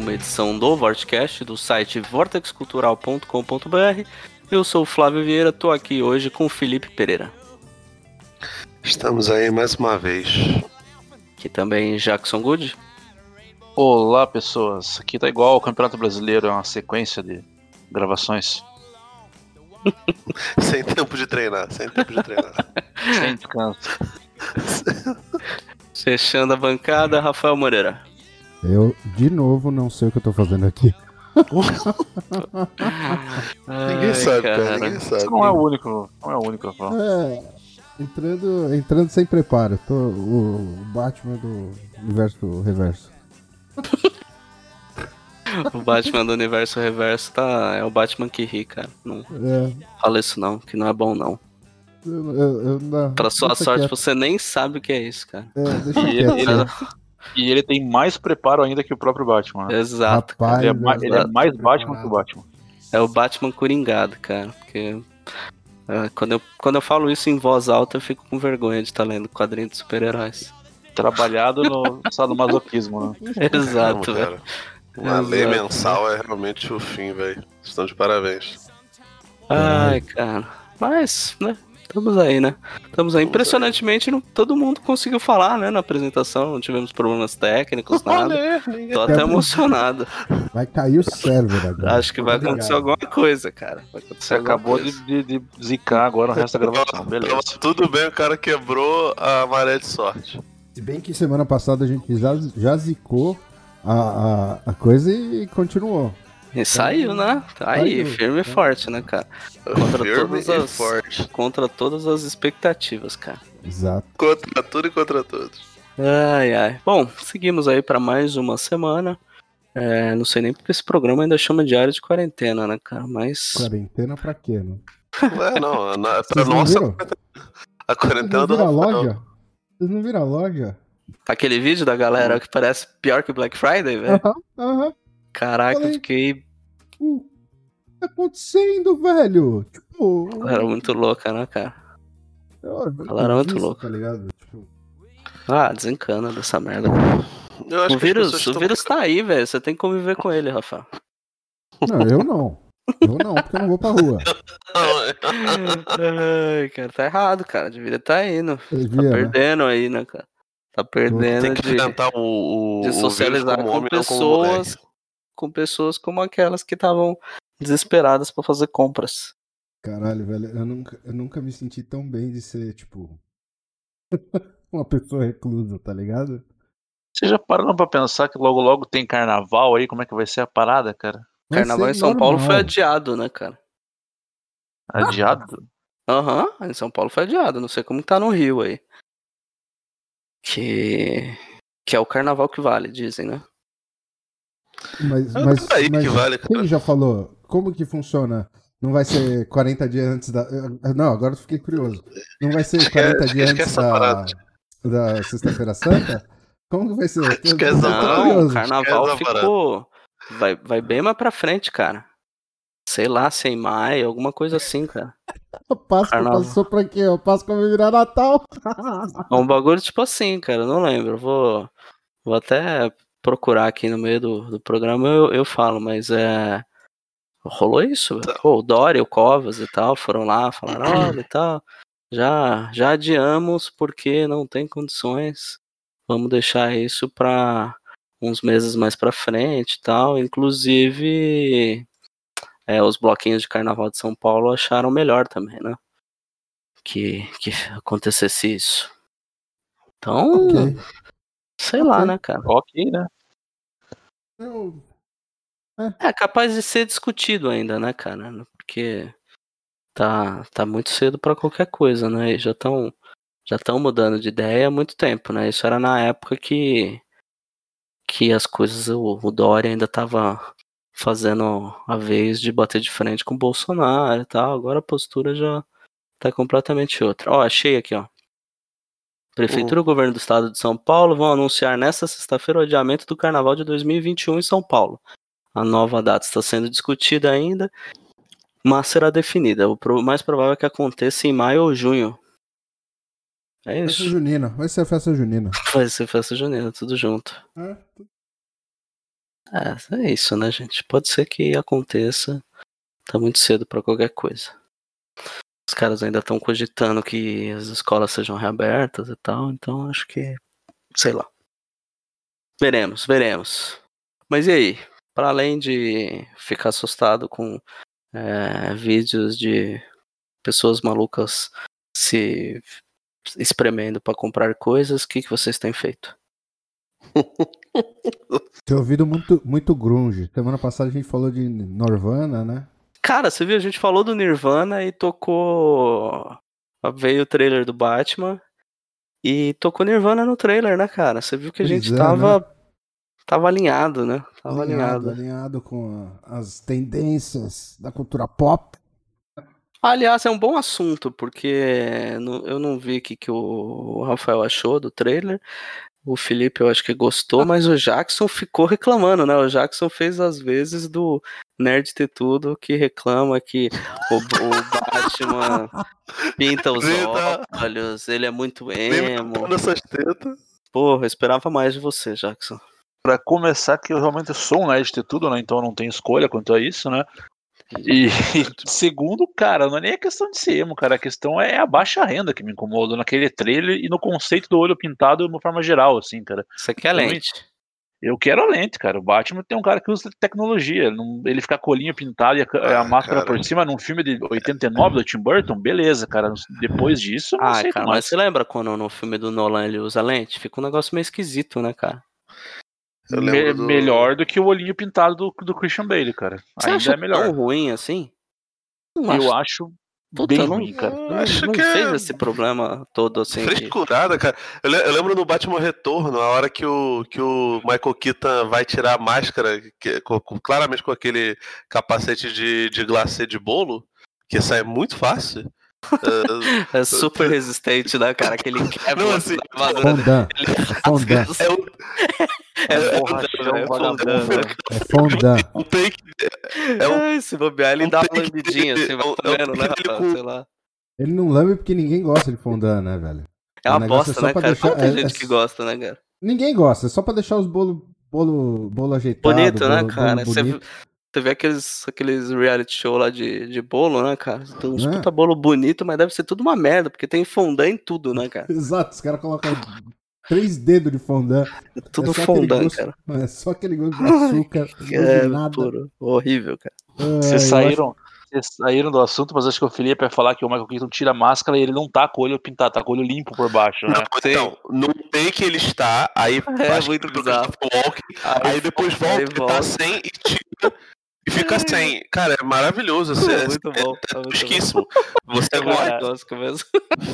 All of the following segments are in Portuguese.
Uma edição do Vortecast do site vortexcultural.com.br. Eu sou o Flávio Vieira, estou aqui hoje com o Felipe Pereira. Estamos aí mais uma vez. Aqui também Jackson Good. Olá, pessoas. Aqui tá igual ao Campeonato Brasileiro, é uma sequência de gravações sem tempo de treinar, sem tempo de treinar. sem descanso. Fechando a bancada, Rafael Moreira. Eu, de novo, não sei o que eu tô fazendo aqui. ninguém Ai, sabe, cara, ninguém sabe. Você não é o único, não é o único. É, entrando, entrando sem preparo. Tô o, Batman do universo reverso. O Batman do universo reverso tá. É o Batman que ri, cara. Não É, fala isso não, que não é bom não. eu, eu, eu não, Pra sua deixa sorte, quieto. você nem sabe o que é isso, cara. É, deixa E ele, quieto. E ele tem mais preparo ainda que o próprio Batman. né? Exato. Rapaz, Ele é, ma- ele é mais Batman que o Batman. É o Batman coringado, cara. Porque é, quando, eu, quando eu falo isso em voz alta, eu fico com vergonha de estar lendo quadrinho de super-heróis. Trabalhado no sadomasoquismo, né? Exato, velho. Uma lei mensal é realmente o fim, velho. Estão de parabéns. Ai, cara. Mas, né? Estamos aí, né? Estamos aí. Impressionantemente, não, todo mundo conseguiu falar, né? Na apresentação. Não tivemos problemas técnicos, nada. Olha. Tô até emocionado. Vai cair o server agora. Acho que vai Obrigado. acontecer alguma coisa, cara. Vai acontecer Você acabou coisa. de, de, de zicar agora o resto da gravação. Beleza. tudo bem, o cara quebrou a maré de sorte. Se bem que semana passada a gente já, já zicou a, a, a coisa e continuou. E saiu, né? Tá aí, Saiu. firme e forte, né, cara? Contra Firme todas e as- forte. Contra todas as expectativas, cara. Exato. Contra tudo e contra todos. Ai, ai. Bom, seguimos aí pra mais uma semana. É, não sei nem porque esse programa ainda chama Diário de Quarentena, né, cara? Mas. Quarentena pra quê, né? Ué, não, na, pra Vocês não nossa. viram? A Vocês quarentena não do viram a loja? Vocês não viram a loja? Aquele vídeo da galera que parece pior que Black Friday, velho. Aham, aham. Caraca, eu Falei. fiquei. O que tá acontecendo, velho? Tipo. Era muito louca, né, cara? ela era muito louca. Tá ligado? Tipo, Ah, desencana dessa merda. cara. Eu acho O vírus, o estão- vírus tá aí, velho. Você tem que conviver com ele, Rafael. não, eu não. Eu não, porque eu não vou pra rua. Ai, cara, tá errado, cara. Deveria estar tá indo. Tá viram, né? perdendo aí, né, cara? Tá perdendo Tem que de, enfrentar o, o, de socializar como com como pessoas, moleque. Com pessoas como aquelas que estavam desesperadas pra fazer compras. Caralho, velho, eu nunca, eu nunca me senti tão bem de ser, tipo. uma pessoa reclusa, tá ligado? Vocês já pararam pra pensar que logo logo tem carnaval aí? Como é que vai ser a parada, cara? Vai Carnaval em São Paulo foi normal. adiado, né, cara? Adiado? Aham, em São Paulo foi adiado. Não sei como tá no Rio aí. Que. Que é o carnaval que vale, dizem, né? Mas, É mas, aí mas que vale, cara. quem já falou? Como que funciona? Não vai ser 40 dias antes da. eh, Não, agora eu fiquei curioso. Não vai ser Esquece- 40 dias esquece antes da, parada. da Sexta-feira Santa? Como que vai ser? Tô- Esquece eu tô essa parada. Não, curioso. o carnaval ficou. Vai, vai bem mais pra frente, cara. Sei lá, sem maio, alguma coisa assim, cara. A Páscoa Carnaval. passou pra quê? A Páscoa vai virar Natal. É um bagulho tipo assim, cara, não lembro. Vou, vou até procurar aqui no meio do, do programa, eu, eu falo, mas é. Rolou isso, velho. Pô, o Dória, o Covas e tal, foram lá, falaram, olha e tal. Já, já adiamos porque não tem condições. Vamos deixar isso pra uns meses mais pra frente e tal. Inclusive, é, os bloquinhos de carnaval de São Paulo acharam melhor também, né? Que, que acontecesse isso. Então, Ok. Sei lá, Ok. né, cara? Ok, né? Eu- É capaz de ser discutido ainda, né, cara? Porque tá, tá muito cedo pra qualquer coisa, né? E já estão já estão mudando de ideia há muito tempo, né? Isso era na época que que as coisas o, o Dória ainda tava fazendo a vez de bater de frente com o Bolsonaro e tal. Agora a postura já tá completamente outra. Ó, achei aqui, ó. Prefeitura e governo do estado de São Paulo vão anunciar nesta sexta-feira o adiamento do carnaval de 2021 em São Paulo. A nova data está sendo discutida ainda, mas será definida. O mais provável é que aconteça em maio ou junho. É Festa isso. junina. Vai ser a festa junina. Vai ser festa junina, tudo junto. É, É, é isso, né, gente? Pode ser que aconteça. Tá muito cedo pra qualquer coisa. Os caras ainda estão cogitando que as escolas sejam reabertas e tal, então acho que. Sei lá. Veremos, veremos. Mas e aí? Para além de ficar assustado com é, vídeos de pessoas malucas se espremendo pra comprar coisas, o que, que vocês têm feito? Tenho ouvido muito, muito grunge. Semana passada a gente falou de Norvana, né? Cara, você viu? A gente falou do Nirvana e tocou. Veio o trailer do Batman e tocou Nirvana no trailer, né, cara? Você viu que a Pois gente é, tava. Tava alinhado, né? Tava alinhado, alinhado. alinhado com as tendências da cultura pop. Aliás, é um bom assunto, porque eu não vi o que, que o Rafael achou do trailer. O Felipe eu acho que gostou, mas o Jackson ficou reclamando, né? O Jackson fez as vezes do Nerd Ter Tudo, que reclama que o, o Batman pinta os Vida. olhos, ele é muito emo. nessas tetas. Porra, eu esperava mais de você, Jackson. Pra começar, que eu realmente sou um nerd de ter tudo, né? Então eu não tenho escolha quanto a isso, né? E segundo, cara, não é nem a questão de ser emo, cara. A questão é a baixa renda que me incomoda naquele trailer e no conceito do olho pintado de uma forma geral, assim, cara. Você quer lente? Eu quero a lente, cara. O Batman tem um cara que usa tecnologia. Ele, não- ele ficar o olhinho pintado e a, a Ah, máscara cara. por cima num filme de 89 do Tim Burton, beleza, cara. Depois disso, não Ah, sei cara, mais. mas você lembra quando no filme do Nolan ele usa lente? Fica um negócio meio esquisito, né, cara? Eu Me- do- Melhor do que o olhinho pintado do, do Christian Bale, cara. Você Ainda acha é melhor. tão ruim assim? Não Eu acho. acho Puta, bem ruim, cara. Não, Acho não que fez é- esse problema todo assim. Frescurada, cara. Eu, eu lembro no Batman Retorno, a hora que o, que o Michael Keaton vai tirar a máscara, que, com- com- claramente com aquele capacete de, de glacê de bolo, que sai muito fácil. É, É super resistente, né, cara? Aquele quebra Não, assim, a armadura Fondant. dele. Fondant. é um, É, É é, borrachão, é, vagabundo, fondant, né? É um take. É um, se bobear, ele um dá uma lambidinha, assim, vai é um- é um comendo, né, com- Sei lá. Ele não lambe porque ninguém gosta de fondant, né, velho? É uma é bosta, só né, cara? deixar- tem é- gente é- que gosta, né, cara? Ninguém gosta, é só pra deixar os bolo, bolo, bolo ajeitado. Bonito, né, bolo- cara? bolo Você você vê aqueles, aqueles reality show lá de, de bolo, né, cara? Tem uns É. puta bolo bonito, mas deve ser tudo uma merda, porque tem fondant em tudo, né, cara? Exato, os caras colocam três dedos de fondant. Tudo é só aquele fondant, gosto- cara. É só aquele gosto de açúcar, É, nada. puro. Horrível, cara. Eu Vocês acho- saíram, vocês saíram do assunto, mas acho que o Felipe ia falar que o Michael Keaton tira a máscara e ele não tá com o olho pintado, tá com o olho limpo por baixo, né? não, então, no take ele está, aí É, muito bizarro. walk, aí depois volta, aí ele volta. tá sem e tira. E fica sem. Cara, é maravilhoso. Você, É muito bom. É bom. Você É vai, muito tosco mesmo.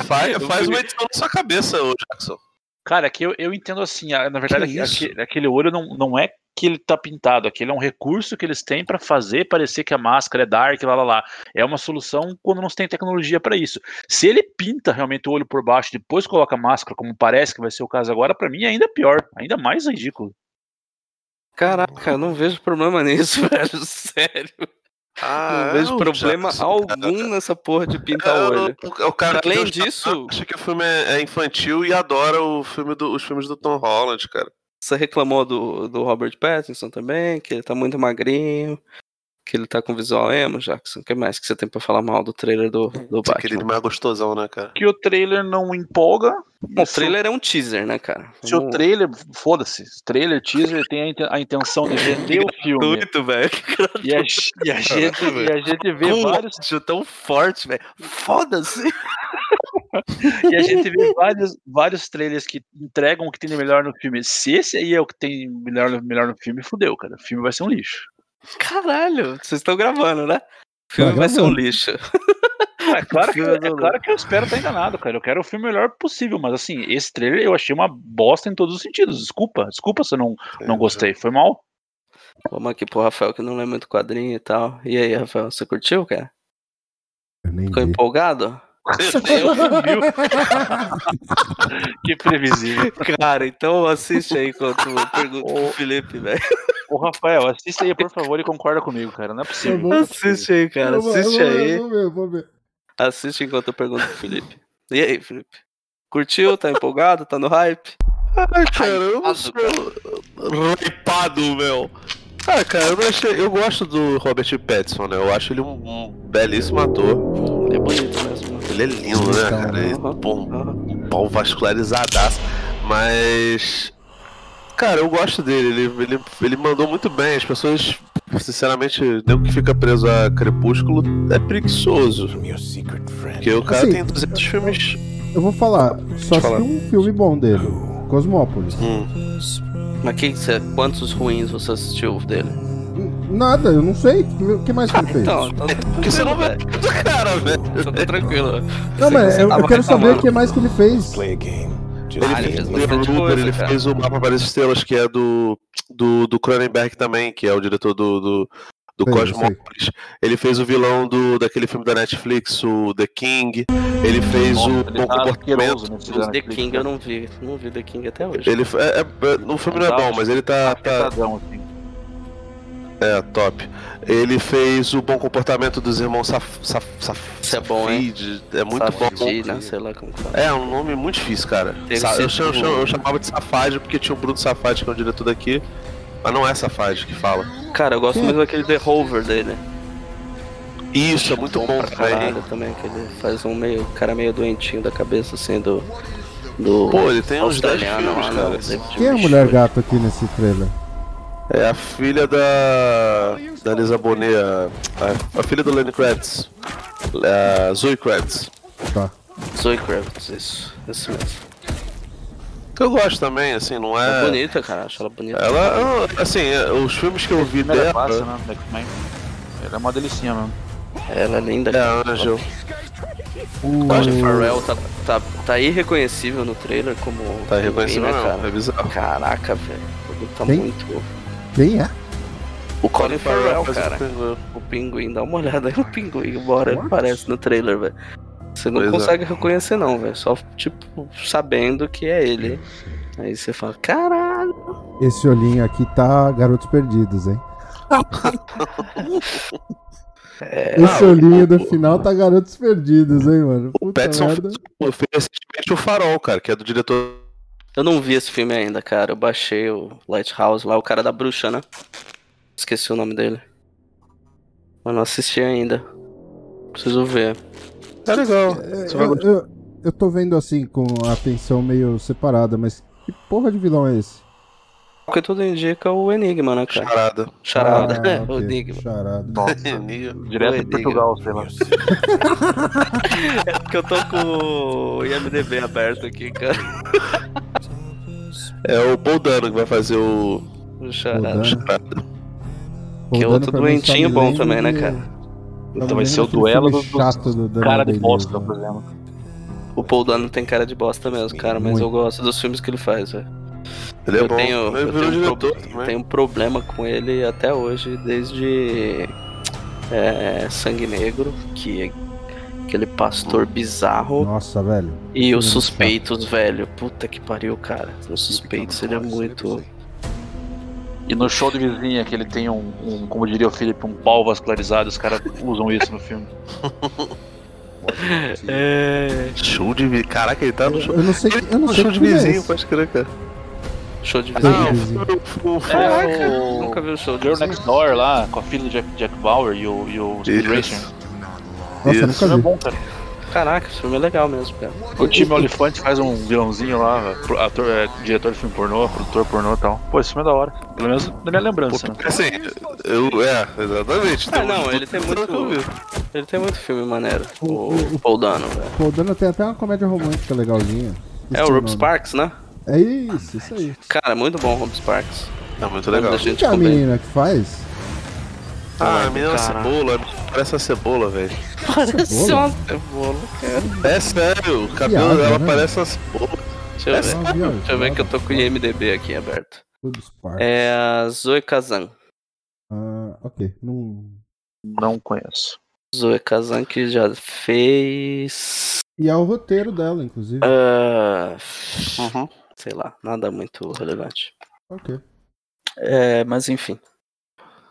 faz, faz uma edição na sua cabeça, ô Jackson. Cara, que eu, eu entendo assim, na verdade, Que isso? aque- aquele olho não, não é que ele tá pintado, aquele é um recurso que eles têm pra fazer parecer que a máscara é dark, lá lá lá. É uma solução quando não se tem tecnologia pra isso. Se ele pinta realmente o olho por baixo e depois coloca a máscara, como parece que vai ser o caso agora, pra mim é ainda pior, ainda mais ridículo. Caraca, eu não vejo problema nisso, velho. Sério. não vejo é problema Jackson, algum nessa porra de pintar É, o olho. o, o cara Além disso- acha que o filme é, é infantil e adora o filme do- os filmes do Tom Holland, cara. Você reclamou do, do Robert Pattinson também, que ele tá muito magrinho. Que ele tá com visual emo, Jackson? O que mais que você tem pra falar mal do trailer do, do é aquele Batman? mais gostosão, né, cara? Que o trailer não empolga. O trailer é um teaser, né, cara? Se o Vamos- trailer, foda-se, trailer, teaser tem a inten- a intenção de vender o filme. Muito, velho. E a, e a gente, e a gente vê vários, ódio tão forte, velho. Foda-se. e a gente vê vários, vários trailers que entregam o que tem de melhor no filme. Se esse aí é o que tem melhor, no- melhor no filme, fudeu, cara. O filme vai ser um lixo. Caralho, vocês estão gravando, né? O filme Tá vai ser um lixo. É claro, que, é claro que eu espero estar enganado, cara. Eu quero o filme melhor possível, mas assim, esse trailer eu achei uma bosta em todos os sentidos. Desculpa, desculpa se eu não, não gostei. Foi mal. Vamos aqui pro Rafael que não lê muito quadrinho e tal. E aí, Rafael, você curtiu, cara? Eu nem Ficou vi. empolgado? Que previsível. Cara, então assiste aí enquanto eu pergunto pro Felipe, velho. Ô, Rafael, assista aí, por favor, e concorda comigo, cara. Não é possível. Vou- Assiste aí, cara. Vou- Assiste vou aí. Vou ver, vou ver. Assiste enquanto eu pergunto pro Felipe. E aí, Felipe? Curtiu? Tá empolgado? Tá no hype? Ai, cara, eu não sou hypado, meu. Ah, cara, eu, não achei, eu gosto do Robert Pattinson, né? Eu acho ele um, um belíssimo ator. Ele é bonito mesmo. Ele é lindo, né, cara? Ele, pô, um aham. pau vascularizadaço. Mas. Cara, eu gosto dele. Ele, ele, ele mandou muito bem. As pessoas, sinceramente, nem que fica preso a Crepúsculo é preguiçoso. Porque o cara Assim, tem 200 filmes. Eu vou falar, só falar. assisti um filme bom dele. Cosmópolis. Hum. Mas que, quantos ruins você assistiu dele? Nada, eu não sei. O que mais que ele fez? Então, então Porque você não vê velho. do cara, velho. Então tá tranquilo. não, mas eu, eu quero saber o que mais que ele fez. Ele Ah, ele fez o Looper, coisa, ele fez o Mapa para as Estrelas, que é do, do, do Cronenberg também, que é o diretor do, do, do Cosmópolis. Ele fez o vilão do, daquele filme da Netflix, o The King. Ele fez o Nossa, ele Bom tá Comportamento. Os The King eu não vi. Não vi The King até hoje. Ele, é, é- o filme não é bom, mas ele tá, tá Pesadão, assim. É, top. Ele fez o Bom Comportamento dos Irmãos Saf, Saf, Saf, Isso é bom, hein? Safid. É muito Safdie, bom. né? Sei lá como fala. É, um nome muito difícil, cara. Sa- eu, chamo- tipo- eu chamava de Safad porque tinha o Bruno Safad, que é o diretor daqui. Mas não é Safad que fala. Cara, eu gosto mesmo daquele The Rover dele. Isso, é muito bom pra também. caralho também, que ele faz um meio, cara meio doentinho da cabeça, assim, do... do Pô, ele tem uns 10 australiano filmes, lá, cara. Quem é a mulher gato aqui nesse trailer? É a filha da. da Lisa Bonet, a, a, a filha do Lenny Kravitz. A Zoe Kravitz. Tá. Zoe Kravitz, isso, isso mesmo. Que eu gosto também, assim, não É é. bonita, cara, acho ela bonita. Ela, ela- assim, é, os filmes que eu vi dela. classe, né? do X-Men. Ela é uma delicinha mesmo. Ela é linda. É cara. a Angel. O... Colin Farrell tá, tá, tá irreconhecível no trailer como. Tá reconhecendo, né, cara? é bizarro. Caraca, velho. Tá Quem? muito. Quem é? O Colin Farrell, cara. o pinguim. O pinguim, dá uma olhada aí no pinguim, embora ele What? aparece no trailer, velho. Você não Pois é. consegue reconhecer, não, velho. Só, tipo, sabendo que é ele. Aí você fala, caralho. Esse olhinho aqui tá Garotos Perdidos, hein? É, Esse olhinho do final tá Garotos Perdidos, hein, mano? O Puta Petson merda. fez fez recentemente o Farol, cara, que é do diretor. Eu não vi esse filme ainda, cara. Eu baixei o Lighthouse lá, o cara da bruxa, né? Esqueci o nome dele. Eu não assisti ainda. Preciso ver. É legal. É, vai eu, gostar. eu, eu tô vendo assim, com a atenção meio separada, mas que porra de vilão é esse? Porque tudo indica o Enigma, né, cara? Charada. Charada. Ah, o ok, Enigma. Charada. Direto Oi, de Portugal, sei lá. É porque eu tô com o IMDB aberto aqui, cara. É o Paul Dano que vai fazer o. O Charada. Charada. Que é outro doentinho bom também, né, cara? me Então vai ser o duelo chato do Daniel cara de bosta, né? por exemplo. O Paul Dano tem cara de bosta mesmo, cara, mas Muito. eu gosto dos filmes que ele faz, velho. Ele é eu bom. tenho, ele eu tenho um diretor pro- tenho um problema com ele até hoje, desde é, Sangue Negro, que é aquele pastor bizarro, Nossa, velho. e os Suspeitos, velho. Puta que pariu, cara. Os Suspeitos, ele é muito... E no show de vizinha, que ele tem um, um, como diria o Felipe, um pau vascularizado, os caras usam isso no filme. É... Show de vizinho. Caraca, ele tá no show. Eu não sei, Ele tá eu não no sei show que de é vizinho, pode crer, cara. Show de Ah, vizinho. vizinho. O- o- É o Nunca vi o show de Girl. Next Door lá, com a filha do Jack, Jack Bauer e o, e o Speed. Racer. Nossa, Isso. nunca Isso é vi. bom, cara. Caraca, esse filme é legal mesmo, cara. O time Olifante faz um vilãozinho lá, ator, é, diretor de filme pornô, produtor pornô e tal. Pô, esse filme é da hora. Pelo menos na minha lembrança, né? Assim, eu. É, exatamente. Ah, não, ele tem muito. vi. Ele tem muito filme maneiro. O- O, Paul Dano, velho. Pô, o Dano tem até uma comédia romântica legalzinha. É o Ruby Sparks, né? É isso, isso aí. Cara, muito bom o Ruby Sparks. É muito legal. Gente que é a menina que faz? Ah, a menina Cara. cebola, parece a cebola, velho. Parece uma cebola, cara. É sério, o cabelo Piada, dela né? parece uma cebola. Deixa eu ver. Ah, viu? Deixa eu ver que eu tô com o IMDB aqui aberto. É a Zoe Kazan. Ah, ok. Não... Não conheço. Zoe Kazan que já fez. E é o roteiro dela, inclusive. ah, Uhum. sei lá, nada muito relevante. Ok. É, mas enfim.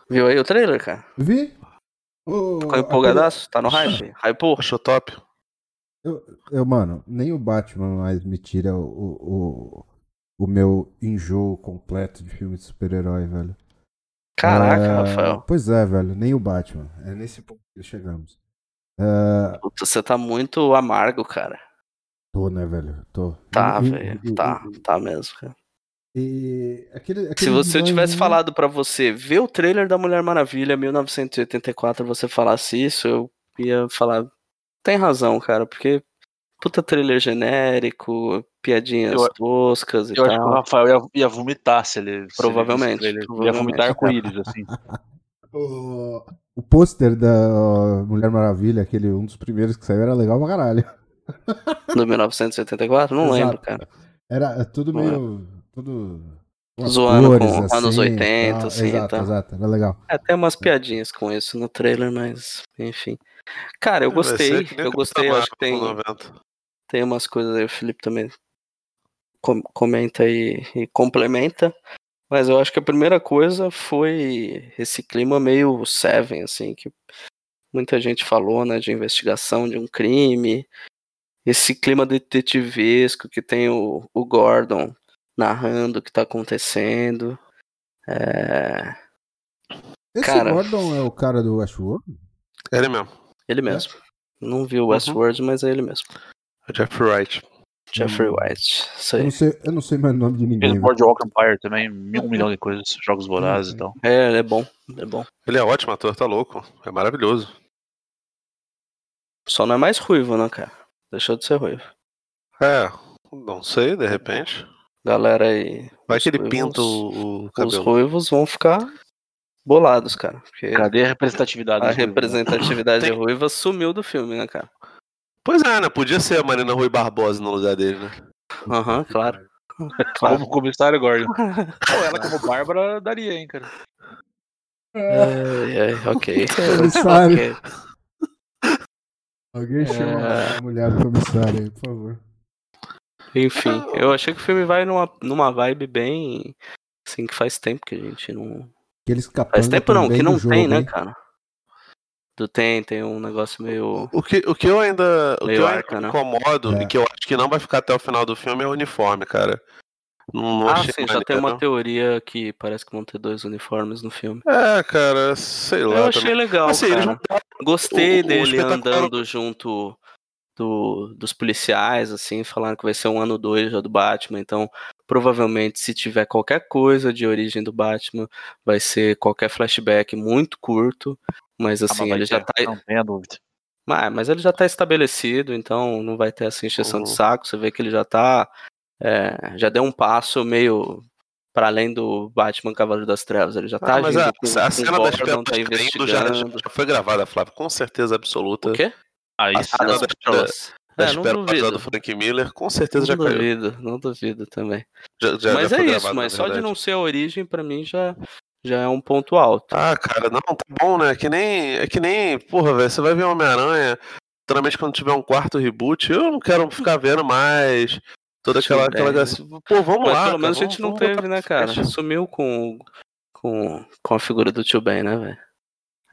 Viu aí o trailer, cara? Vi? O- Ficou empolgadaço? Tá no hype? Hypou? Achou top? Eu, mano, nem o Batman mais me tira o, o, o meu enjoo completo de filme de super-herói, velho. Caraca, É, Rafael. Pois é, velho, nem o Batman. É nesse ponto que chegamos. É, Puta, você tá muito amargo, cara. tô, né, velho? Tô. Tá, velho. e- Tá, tá mesmo, cara. E aquele, Se aquele você eu tivesse falado pra você ver o trailer da Mulher Maravilha 1984, você falasse isso, eu ia falar. Tem razão, cara, porque puta trailer genérico, piadinhas Eu- toscas e Eu acho que o tal. Rafael ia, ia vomitar se ele. se ele Provavelmente. Ia provavelmente. vomitar arco-íris, assim. O, o pôster da Mulher Maravilha, aquele um dos primeiros que saiu, era legal pra caralho. Do 1984? Não lembro, Exato. cara. Era tudo Não meio. Tudo. umas Zoando cores, com anos assim, 80, tal. assim, Exato, tá. exato. Era legal. É, tem umas piadinhas com isso no trailer, mas enfim. Cara, eu ser gostei, eu gostei, eu Capitão acho que tem, Marvel 90. tem umas coisas aí, o Felipe também com- comenta e, e complementa. Mas eu acho que a primeira coisa foi esse clima meio Seven, assim, que muita gente falou, né, de investigação de um crime. Esse clima detetivesco que tem o, o Gordon narrando o que tá acontecendo. É, Esse Cara. Gordon é o cara do Westworld? Ele mesmo. ele mesmo. Não vi o Westworld, mas é ele mesmo. É Jeffrey Wright. Jeffrey Hum. White. Isso Eu aí. não, sei, eu não sei mais o nome de ninguém. Fez velho. Boardwalk Empire também, mil- um milhão de coisas, jogos vorazes e tal. É, ele é bom. Ele é bom. Ele é ótimo ator, tá louco. É maravilhoso. Só não é mais ruivo, né, cara? Deixou de ser ruivo. É, não sei, de repente. Galera aí. Vai que ele ruivos- pinta o, o Os cabelo. ruivos vão ficar bolados, cara. Porque Cadê a representatividade? a né? representatividade Tem- ruiva sumiu do filme, né, cara? Pois é, né? Podia ser a Marina Rui Barbosa no lugar dele, né? Aham, claro. Claro. Como comissário Gordon. Pô, ela como Bárbara daria, hein, cara. Ai, ai, ok. Comissário. Ok. Alguém chama É. a mulher do comissário aí, por favor. Enfim, eu achei que o filme vai numa, numa vibe bem. Assim, que faz tempo que a gente não. Faz tempo não, que não jogo, tem, né, hein? cara? Do tem, tem um negócio meio. O que, o que eu ainda. O que eu ainda arca, me né? incomodo É. e que eu acho que não vai ficar até o final do filme é o uniforme, cara. Não, não Ah, achei sim, já tem maneiro. uma teoria que parece que vão ter dois uniformes no filme. É, cara, sei lá. Eu achei também. legal, Assim, cara. não Gostei o- o dele espetacular- andando junto do- dos policiais, assim, falando que vai ser um ano 2 já do Batman, então provavelmente se tiver qualquer coisa de origem do Batman, vai ser qualquer flashback muito curto, mas Ah, assim, mas vai ele já ter, tá. Não tenha dúvida. Mas, mas ele já tá estabelecido, então não vai ter essa encheção de Uhum. saco, você vê que ele já tá. é, já deu um passo meio para além do Batman Cavaleiro das Trevas, ele já tá Ah, mas agindo a, com, a com cena das Gordon, pérolas tá caindo já, já foi gravada, Flávio, com certeza absoluta. O quê? Aí A sim. Cena das das, pérolas. das É, duvido. do Frank Miller, com certeza Não já caiu. duvido, não duvido também. Já, já- mas já é isso, mas só de não ser a origem, pra mim, já, já é um ponto alto. Ah, cara, não, tá bom, né? É que nem. É que nem. Porra, velho, você vai ver Homem-Aranha. Geralmente quando tiver um quarto reboot, eu não quero ficar vendo mais. Toda aquela. Aquela bem. Pô, vamos mas lá. pelo menos cara, a gente não teve, né, cara? frente. Sumiu com, com, com a figura do tio Ben, né, velho?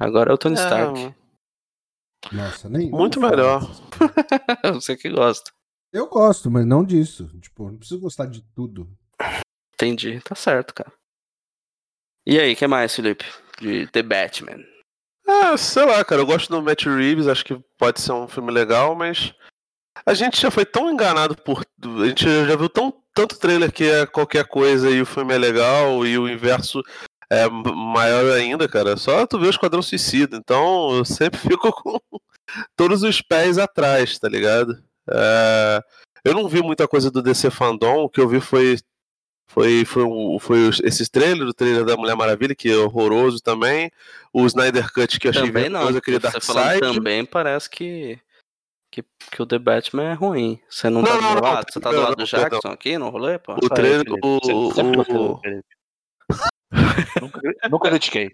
Agora é o Tony É, Stark. Nossa, nem. Muito melhor. Você que gosta. Eu gosto, mas não disso. Tipo, não preciso gostar de tudo. Entendi, tá certo, cara. E aí, o que mais, Felipe? De The Batman. Ah, sei lá, cara, eu gosto do Matt Reeves, acho que pode ser um filme legal, mas a gente já foi tão enganado por. A gente já viu tão, tanto trailer que é qualquer coisa e o filme é legal e o inverso é maior ainda, cara. Só tu vê o Esquadrão Suicida. Então eu sempre fico com todos os pés atrás, tá ligado? É... Eu não vi muita coisa do DC Fandom, o que eu vi foi foi, foi, um, foi esses trailers, o trailer da Mulher Maravilha, que é horroroso também. O Snyder Cut, que eu achei também não. aquele Você falando também parece que, que, que o The Batman é ruim. Você não, não tá do não, lado? Você tá do lado do Jackson aqui no rolê, pô? O trailer. O, o, nunca, nunca critiquei.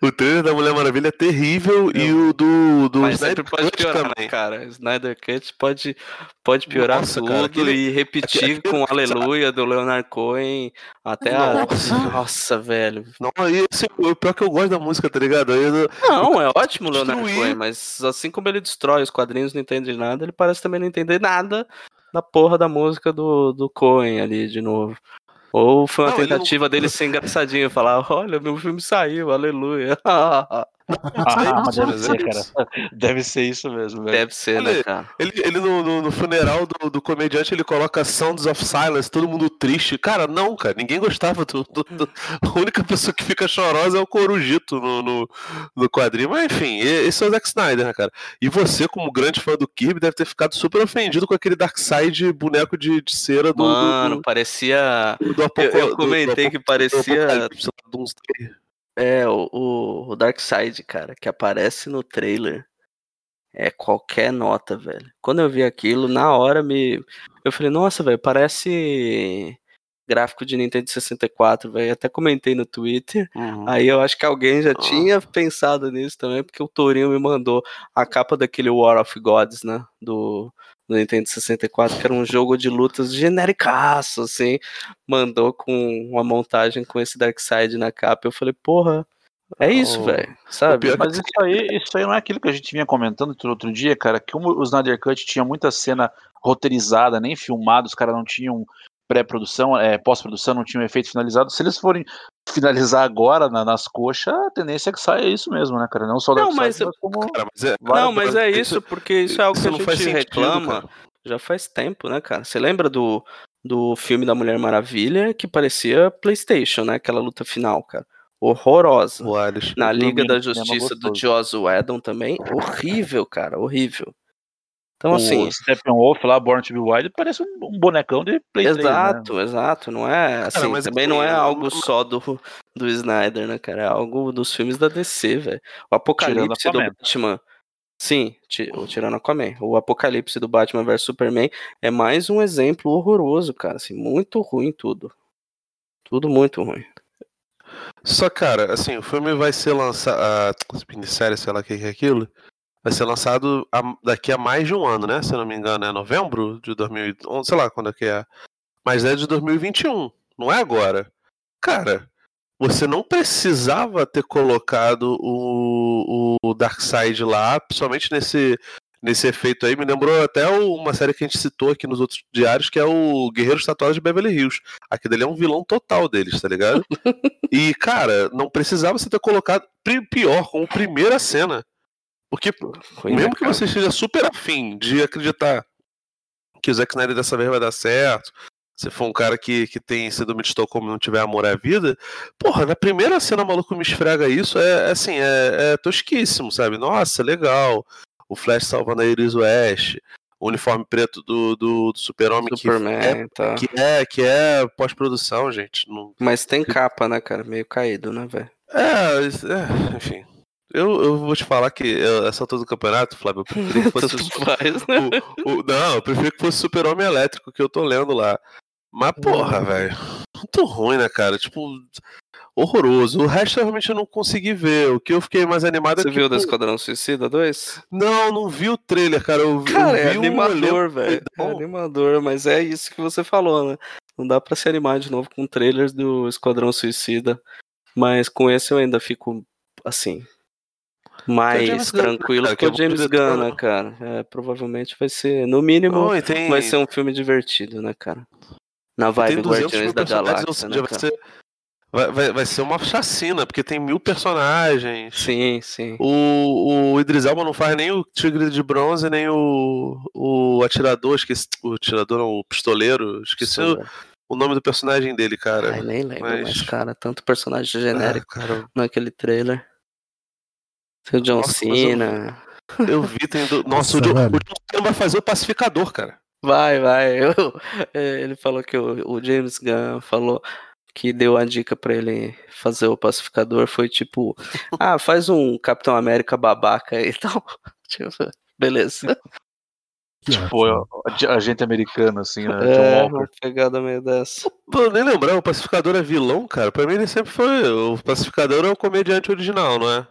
o trailer da Mulher Maravilha é terrível e o do, do Mas Snyder pode Cut piorar, também. cara. Snyder Cut pode, pode piorar Nossa, tudo cara, aquele, e repetir aquele, com aquele... Aleluia do Leonard Cohen até Nossa. a. Nossa, velho. Não, esse, o pior que eu gosto da música, tá ligado? Eu, não, é ótimo o Leonard Cohen, mas assim como ele destrói os quadrinhos, não entende nada, ele parece também não entender nada da porra da música do, do Cohen ali de novo. Ou foi uma não, tentativa não... dele ser engraçadinho, falar, olha, meu filme saiu, aleluia. Ah, mas deve ser, cara. Deve ser isso mesmo, velho. Deve ser, né, cara? Ele, ele no, no, no funeral do, do, comediante, ele coloca Sounds of Silence, todo mundo triste. Cara, não, cara, ninguém gostava do, do, do... A única pessoa que fica chorosa é o Corujito no, no, no quadrinho. Mas enfim, esse é o Zack Snyder, né, cara? E você, como grande fã do Kirby, deve ter ficado super ofendido com aquele Darkseid boneco de, de cera do. Mano, parecia. eu, eu comentei que parecia. É, o, o Darkseid, cara, que aparece no trailer. É qualquer nota, velho. Quando eu vi aquilo, na hora me. Eu falei, nossa, velho, parece gráfico de Nintendo 64, velho. Até comentei no Twitter. Uhum. Aí eu acho que alguém já uhum. tinha pensado nisso também, porque o Tourinho me mandou a capa daquele War of Gods, né? Do, do Nintendo 64, que era um jogo de lutas genericaço, assim, mandou com uma montagem com esse Darkseid na capa. Eu falei, porra, é isso, oh, velho, sabe? É Mas isso aí, isso aí não é aquilo que a gente vinha comentando outro dia, cara, que como o Snyder Cut tinha muita cena roteirizada, nem filmada, os caras não tinham pré-produção, é, pós-produção, não tinham efeito finalizado. Se eles forem finalizar agora na, nas coxas, a tendência é que saia isso mesmo, né, cara? Não só não, mas, mas como. Cara, mas é, não, mas é isso, porque isso é algo que a gente sentido, reclama cara. já faz tempo, né, cara? Você lembra do, do filme da Mulher Maravilha que parecia PlayStation, né? Aquela luta final, cara. Horrorosa. Na Liga da Justiça do Joss Whedon também. Horrível, cara. Horrível. Então, assim. O Steppenwolf lá, Born to Be Wild, parece um bonecão de PlayStation. Exato, né? exato. Não é assim. Cara, também não é algo só do, do Snyder, né, cara? É algo dos filmes da DC, velho. O Apocalipse do Batman. Sim, tirando Aquaman. O Apocalipse do Batman vs Superman é mais um exemplo horroroso, cara. Assim, muito ruim tudo. Tudo muito ruim. Só, cara, assim, o filme vai ser lançado. A minissérie, sei lá o que é aquilo vai ser lançado daqui a mais de um ano, né? Se eu não me engano, é novembro de 2011, sei lá quando é que é. Mas é de 2021, não é agora. Cara, você não precisava ter colocado o, o Darkseid lá, principalmente nesse, nesse efeito aí. Me lembrou até uma série que a gente citou aqui nos outros diários, que é o Guerreiros Tatuados de Beverly Hills. Aquele ali é um vilão total deles, tá ligado? e, cara, não precisava você ter colocado pior, como primeira cena. Porque, Foi mesmo que você esteja super afim de acreditar que o Zack Snyder dessa vez vai dar certo, se for um cara que, que tem síndrome de e não tiver amor à vida, porra, na primeira cena o maluco me esfrega isso, é, é assim, é, é tosquíssimo, sabe? Nossa, legal. O Flash salvando a Iris West, o uniforme preto do, do, do Super-Homem que, é, tá. que é, que é pós-produção, gente. Não... Mas tem capa, né, cara? Meio caído, né, velho? É, é, enfim. Eu, eu vou te falar que eu, essa altura do campeonato, Flávio, eu preferia que fosse o, o, o, Não, eu preferia que fosse Super-Homem Elétrico que eu tô lendo lá. Mas, porra, velho. Muito ruim, né, cara? Tipo, horroroso. O resto eu realmente não consegui ver. O que eu fiquei mais animado Você é que. Você viu da Esquadrão Suicida 2? Não, não vi o trailer, cara. Eu, cara, eu é animador, um... velho. É animador, mas é isso que você falou, né? Não dá pra se animar de novo com trailers do Esquadrão Suicida. Mas com esse eu ainda fico assim, mais tranquilo Gunn, que o James Gunn, né, cara? É, provavelmente vai ser, no mínimo, oh, tem... vai ser um filme divertido, né, cara? Na vibe 200 Guardiões da Galáxia, né, vai cara? ser, vai, vai, vai ser uma chacina, porque tem mil personagens. Sim, sim. O, o Idris Elba não faz nem o Tigre de Bronze, nem o, o atirador, esqueci, o atirador não, o pistoleiro, esqueci o, o nome do personagem dele, cara. Ai, nem lembro, mas, mas- cara, tanto personagem Ah, genérico cara, naquele trailer. O John Nossa, mas eu- Cena. eu vi, tem do, nossa, Nossa, o John, o John Cena vai fazer o pacificador, cara. Vai, vai. eu- é, ele falou que o, o James Gunn falou que deu a dica pra ele fazer o pacificador. Foi tipo, ah, faz um Capitão América babaca aí e tal. Tipo, beleza. Tipo, ótimo. a- agente americano, assim, né? É, uma pegada meio dessa. Pô, nem lembrar, o pacificador é vilão, cara. Pra mim ele sempre foi. O pacificador é o comediante original, não é?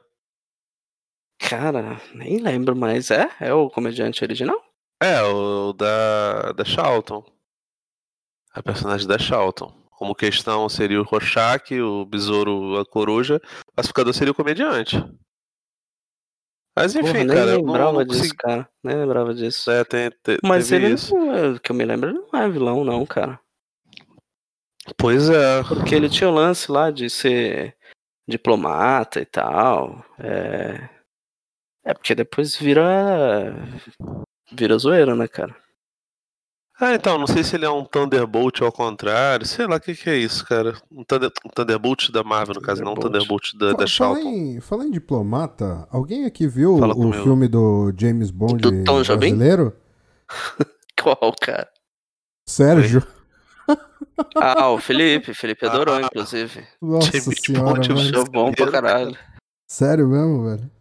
Cara, nem lembro, mas é? É o comediante original? É, o da, da Charlton. A personagem da Charlton. Como questão seria o Rorschach, o besouro, a coruja. O pacificador seria o comediante. Mas enfim, Porra, nem cara. eu não- lembrava não disso, consegui- cara. Nem lembrava disso. É, tem, te- Mas ele isso. não é, que eu me lembro, ele não é vilão, não, cara. Pois é. Porque ele tinha o lance lá de ser diplomata e tal. É, é porque depois vira. Vira zoeira, né, cara? Ah, então, não sei se ele é um Thunderbolt ao contrário. Sei lá o que, que é isso, cara. Um, Thunder, um Thunderbolt da Marvel, no caso, não um Thunderbolt. Da, da Fa- Fala Charlton. em, fala em diplomata, alguém aqui viu Fala o comigo. filme do James Bond Do Tom Jobim? brasileiro? Qual, cara? Sérgio. Ah, o Felipe. Felipe adorou, Ah. inclusive. Nossa James senhora, Bond, velho. Achou bom pra caralho. Sério mesmo, velho?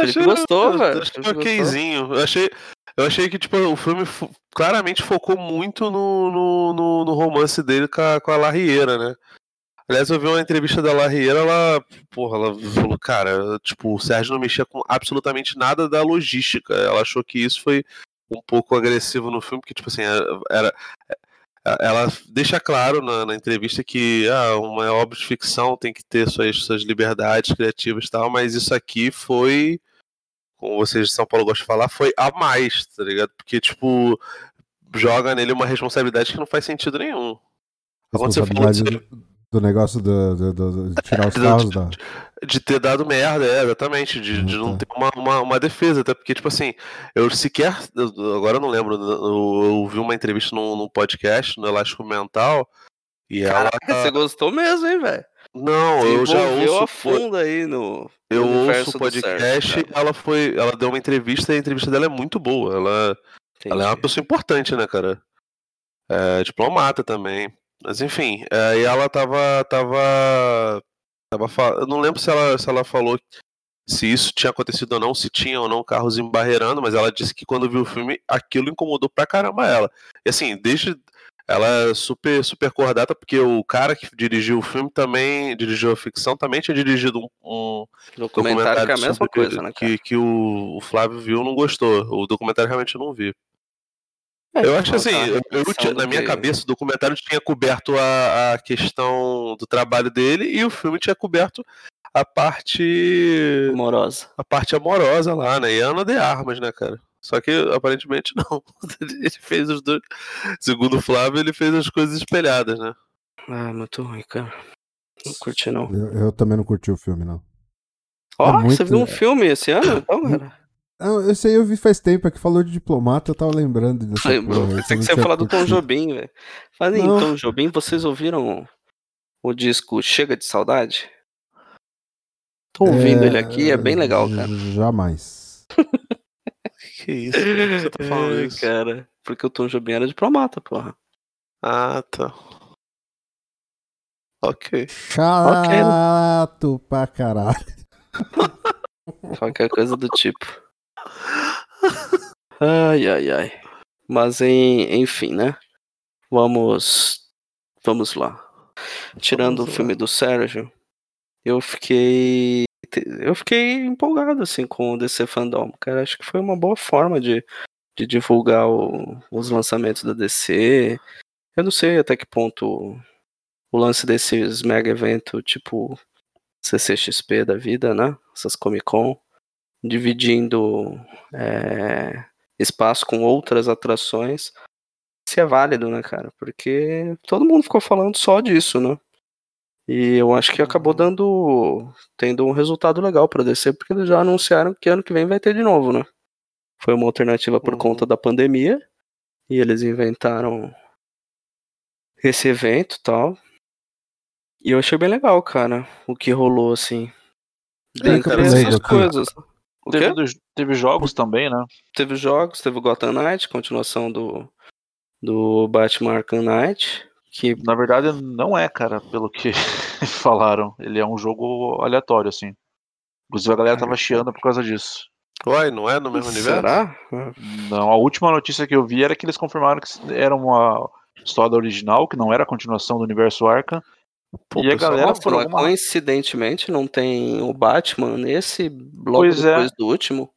Felipe gostou, eu velho. Achei okzinho. Eu achei, eu achei que, tipo, o filme claramente focou muito no, no, no, no romance dele com a, com a Larriera, né? Aliás, eu vi uma entrevista da Larriera, ela, porra, ela falou, cara, tipo, o Sérgio não mexia com absolutamente nada da logística. Ela achou que isso foi um pouco agressivo no filme, porque, tipo assim, era. era- ela deixa claro na, na entrevista que ah, uma obra de ficção tem que ter suas, suas liberdades criativas e tal, mas isso aqui foi, como vocês de São Paulo gostam de falar, foi a mais, tá ligado? Porque, tipo, joga nele uma responsabilidade que não faz sentido nenhum. Quando você falou do, do negócio do, do- do- de tirar os carros da. de ter dado merda, é, exatamente, de, de não Uhum. ter uma, uma, uma defesa, até porque, tipo assim, eu sequer, agora eu não lembro, eu, eu ouvi uma entrevista num, num podcast, no Elástico Mental, e ela, Caraca, você gostou mesmo, hein, velho? Não, Você eu já ouço, a fundo aí no eu no ouço o podcast, cara. ela foi, ela deu uma entrevista, e a entrevista dela é muito boa, ela, ela é uma pessoa importante, né, cara, é, diplomata também, mas enfim, aí ela tava, tava, tava, fa- eu não lembro se ela, se ela falou se isso tinha acontecido ou não, se tinha ou não carros embarreirando, mas ela disse que quando viu o filme, aquilo incomodou pra caramba ela. E assim, desde ela é super, super cordata, porque o cara que dirigiu o filme também, dirigiu a ficção, também tinha dirigido um, um Documentário que é a mesma coisa, né, que, que o, o Flávio viu não gostou. O documentário realmente eu não vi. É, Eu acho uma assim, eu- tinha- na minha que- cabeça, o documentário tinha coberto a, a questão do trabalho dele e o filme tinha coberto a parte Amorosa. a parte amorosa lá, né? E Ana de Armas, né, cara? Só que aparentemente não. Ele fez os dois. Segundo o Flávio, ele fez as coisas espelhadas, né? Ah, muito ruim, cara. Não curti, não. Eu, eu também não curti o filme, não. Ó, muito- você viu um filme esse ano, então, cara? Ah, esse aí eu vi faz tempo, é que falou de diplomata, eu tava lembrando dessa Lembrou. porra, Pensei eu que não você ia falar do Tom. Jobim, velho. Falei em Não. Tom Jobim, vocês ouviram o disco Chega de Saudade? Tô ouvindo ele aqui, é bem legal, cara. Jamais. Que isso? Por que você tá falando Ai, isso? cara, porque o Tom Jobim era diplomata, porra. Ah, tá. Ok. Chato pra caralho. Qualquer coisa do tipo. Ai, ai, ai. Mas em- enfim, né? Vamos. Vamos lá. Tirando Vamos o filme do Sérgio, eu fiquei. Eu fiquei empolgado assim com o DC Fandom, cara. Acho que foi uma boa forma de, de divulgar o- os lançamentos da DC. Eu não sei até que ponto o lance desses mega eventos, tipo CCXP da vida, né? Essas Comic Con, dividindo é, espaço com outras atrações, se é válido, né, cara? Porque todo mundo ficou falando só disso, né? E eu acho que acabou Uhum. dando. tendo um resultado legal pra DC, porque eles já anunciaram que ano que vem vai ter de novo, né? Foi uma alternativa por Uhum. conta da pandemia. E eles inventaram esse evento e tal. E eu achei bem legal, cara, o que rolou, assim. Dentre cara, essas lembro, coisas. Teve, teve jogos também, né? Teve jogos, teve o Gotham Knight, continuação do, do Batman Arkham Knight, que Na verdade, não é, cara, pelo que falaram. Ele é um jogo aleatório, assim. Inclusive a galera tava chiando por causa disso. Uai, não é no mesmo universo? será? Não, a última notícia que eu vi era que eles confirmaram que era uma história original, que não era a continuação do universo Arkham. Pô, e a pessoal, galera, Nossa, por alguma coincidentemente não tem o Batman nesse logo Pois é. depois do último.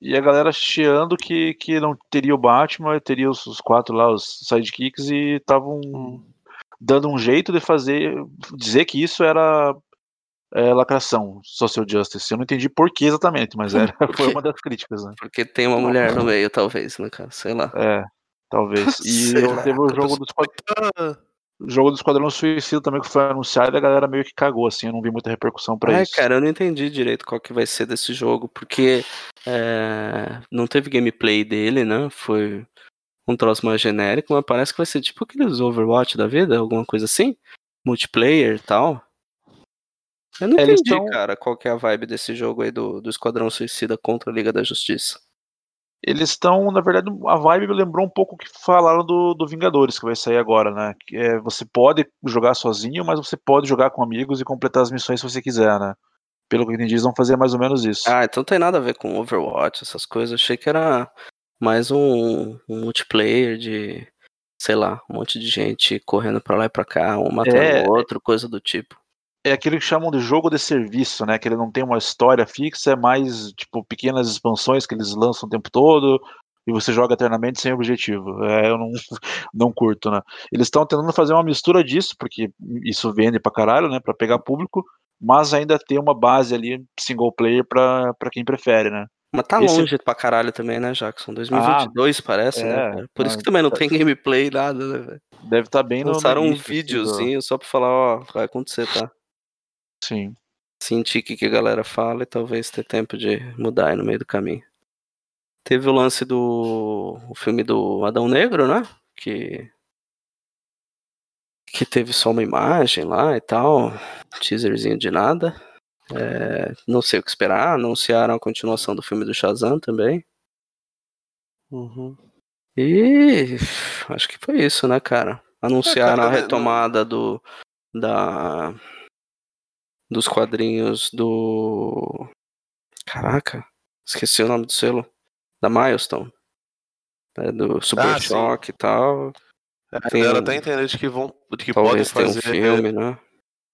E a galera chiando que, que não teria o Batman, teria os, os quatro lá, os sidekicks, e estavam Hum. Dando um jeito de fazer. dizer que isso era é, lacração, social justice. Eu não entendi por que exatamente, mas era, Por foi uma das críticas, né? Porque tem uma mulher no meio, talvez, né, cara? Sei lá. É, talvez. E eu teve o jogo do, Esquad- Ah, o jogo do Esquadrão Suicida também que foi anunciado e a galera meio que cagou, assim, eu não vi muita repercussão pra Ai, isso. cara, eu não entendi direito qual que vai ser desse jogo, porque é, não teve gameplay dele, né? Foi um troço mais genérico, mas parece que vai ser tipo aqueles Overwatch da vida, alguma coisa assim. Multiplayer e tal. Eu não Eles entendi, tão- cara, qual que é a vibe desse jogo aí do, do Esquadrão Suicida contra a Liga da Justiça. Eles estão, na verdade, a vibe me lembrou um pouco o que falaram do, do Vingadores, que vai sair agora, né? Que é, você pode jogar sozinho, mas você pode jogar com amigos e completar as missões se você quiser, né? Pelo que eu entendi, eles vão fazer mais ou menos isso. Ah, então tem nada a ver com Overwatch, essas coisas. Achei que era mais um, um multiplayer de, sei lá, um monte de gente correndo pra lá e pra cá, um matando É. o outro, coisa do tipo. É aquele que chamam de jogo de serviço, né? Que ele não tem uma história fixa, é mais, tipo, pequenas expansões que eles lançam o tempo todo e você joga eternamente sem objetivo. É, eu não, não curto, né? Eles estão tentando fazer uma mistura disso, porque isso vende pra caralho, né? Pra pegar público, mas ainda tem uma base ali, single player, pra, pra quem prefere, né? Mas tá Esse- longe pra caralho também, né, Jackson? 2022 parece, né? é, cara? Por isso que também não tá- tem gameplay, nada, né, velho? Deve estar bem no. no Lançaram um assim, do- videozinho só pra falar, ó, vai acontecer, tá? Sim. Sentir o que, que a galera fala e talvez ter tempo de mudar aí no meio do caminho. Teve o lance do o filme do Adão Negro, né? Que que teve só uma imagem lá e tal, teaserzinho de nada. É, não sei o que esperar. Anunciaram a continuação do filme do Shazam também. uhum. E acho que foi isso, né, cara? Anunciaram cara, a né, retomada do da dos quadrinhos do Caraca, esqueci o nome do selo da Milestone. É, do Super Ah, sim. Shock e tal. A Tem um- tá entendendo de que vão que podem Talvez um fazer filme, né?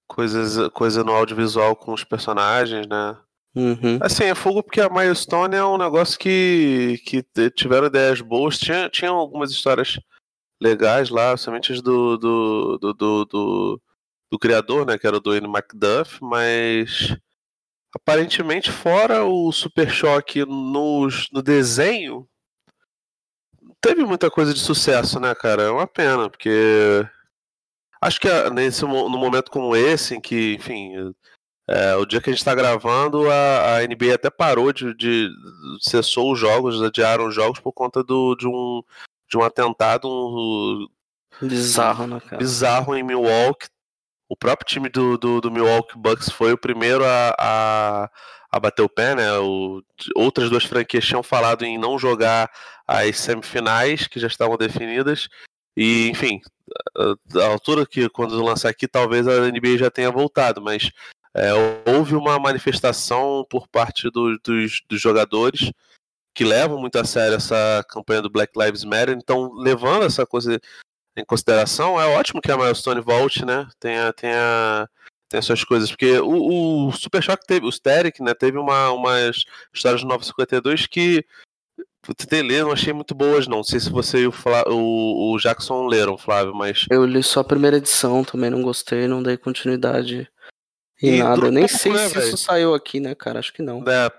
Coisas coisa no audiovisual com os personagens, né? Uhum. Assim, é fogo porque a Milestone é um negócio que, que tiveram ideias boas. Tinha, tinha algumas histórias legais lá, somente as do, do, do, do, do, do criador, né? Que era o Dwayne McDuff, mas aparentemente, fora o Super Choque nos, no desenho, não teve muita coisa de sucesso, né, cara? É uma pena, porque acho que ah, nesse, no momento como esse, em que, enfim, é, o dia que a gente está gravando, a, a NBA até parou de, de cessou os jogos, adiaram os jogos por conta do, de um de um atentado um, Bizarro, né, cara? bizarro em Milwaukee. O próprio time do, do, do Milwaukee Bucks foi o primeiro a, a, a bater o pé, né? O, outras duas franquias tinham falado em não jogar as semifinais, que já estavam definidas. E, enfim, a, altura que quando lançar aqui, talvez a NBA já tenha voltado, mas é, houve uma manifestação por parte do, dos, dos jogadores que levam muito a sério essa campanha do Black Lives Matter, então levando essa coisa em consideração, é ótimo que a Milestone volte, né? Tenha, tenha, tenha suas coisas, porque o, o Super Shock teve, o Steric, né? Teve uma, umas histórias do 952 que tentei ler, não achei muito boas, não. Não sei se você e o, Flá, o, o Jackson leram, Flávio, mas. Eu li só a primeira edição, também não gostei, não dei continuidade em E nada. Eu nem pouco, sei né, se velho? isso saiu aqui, né, cara? Acho que não. É,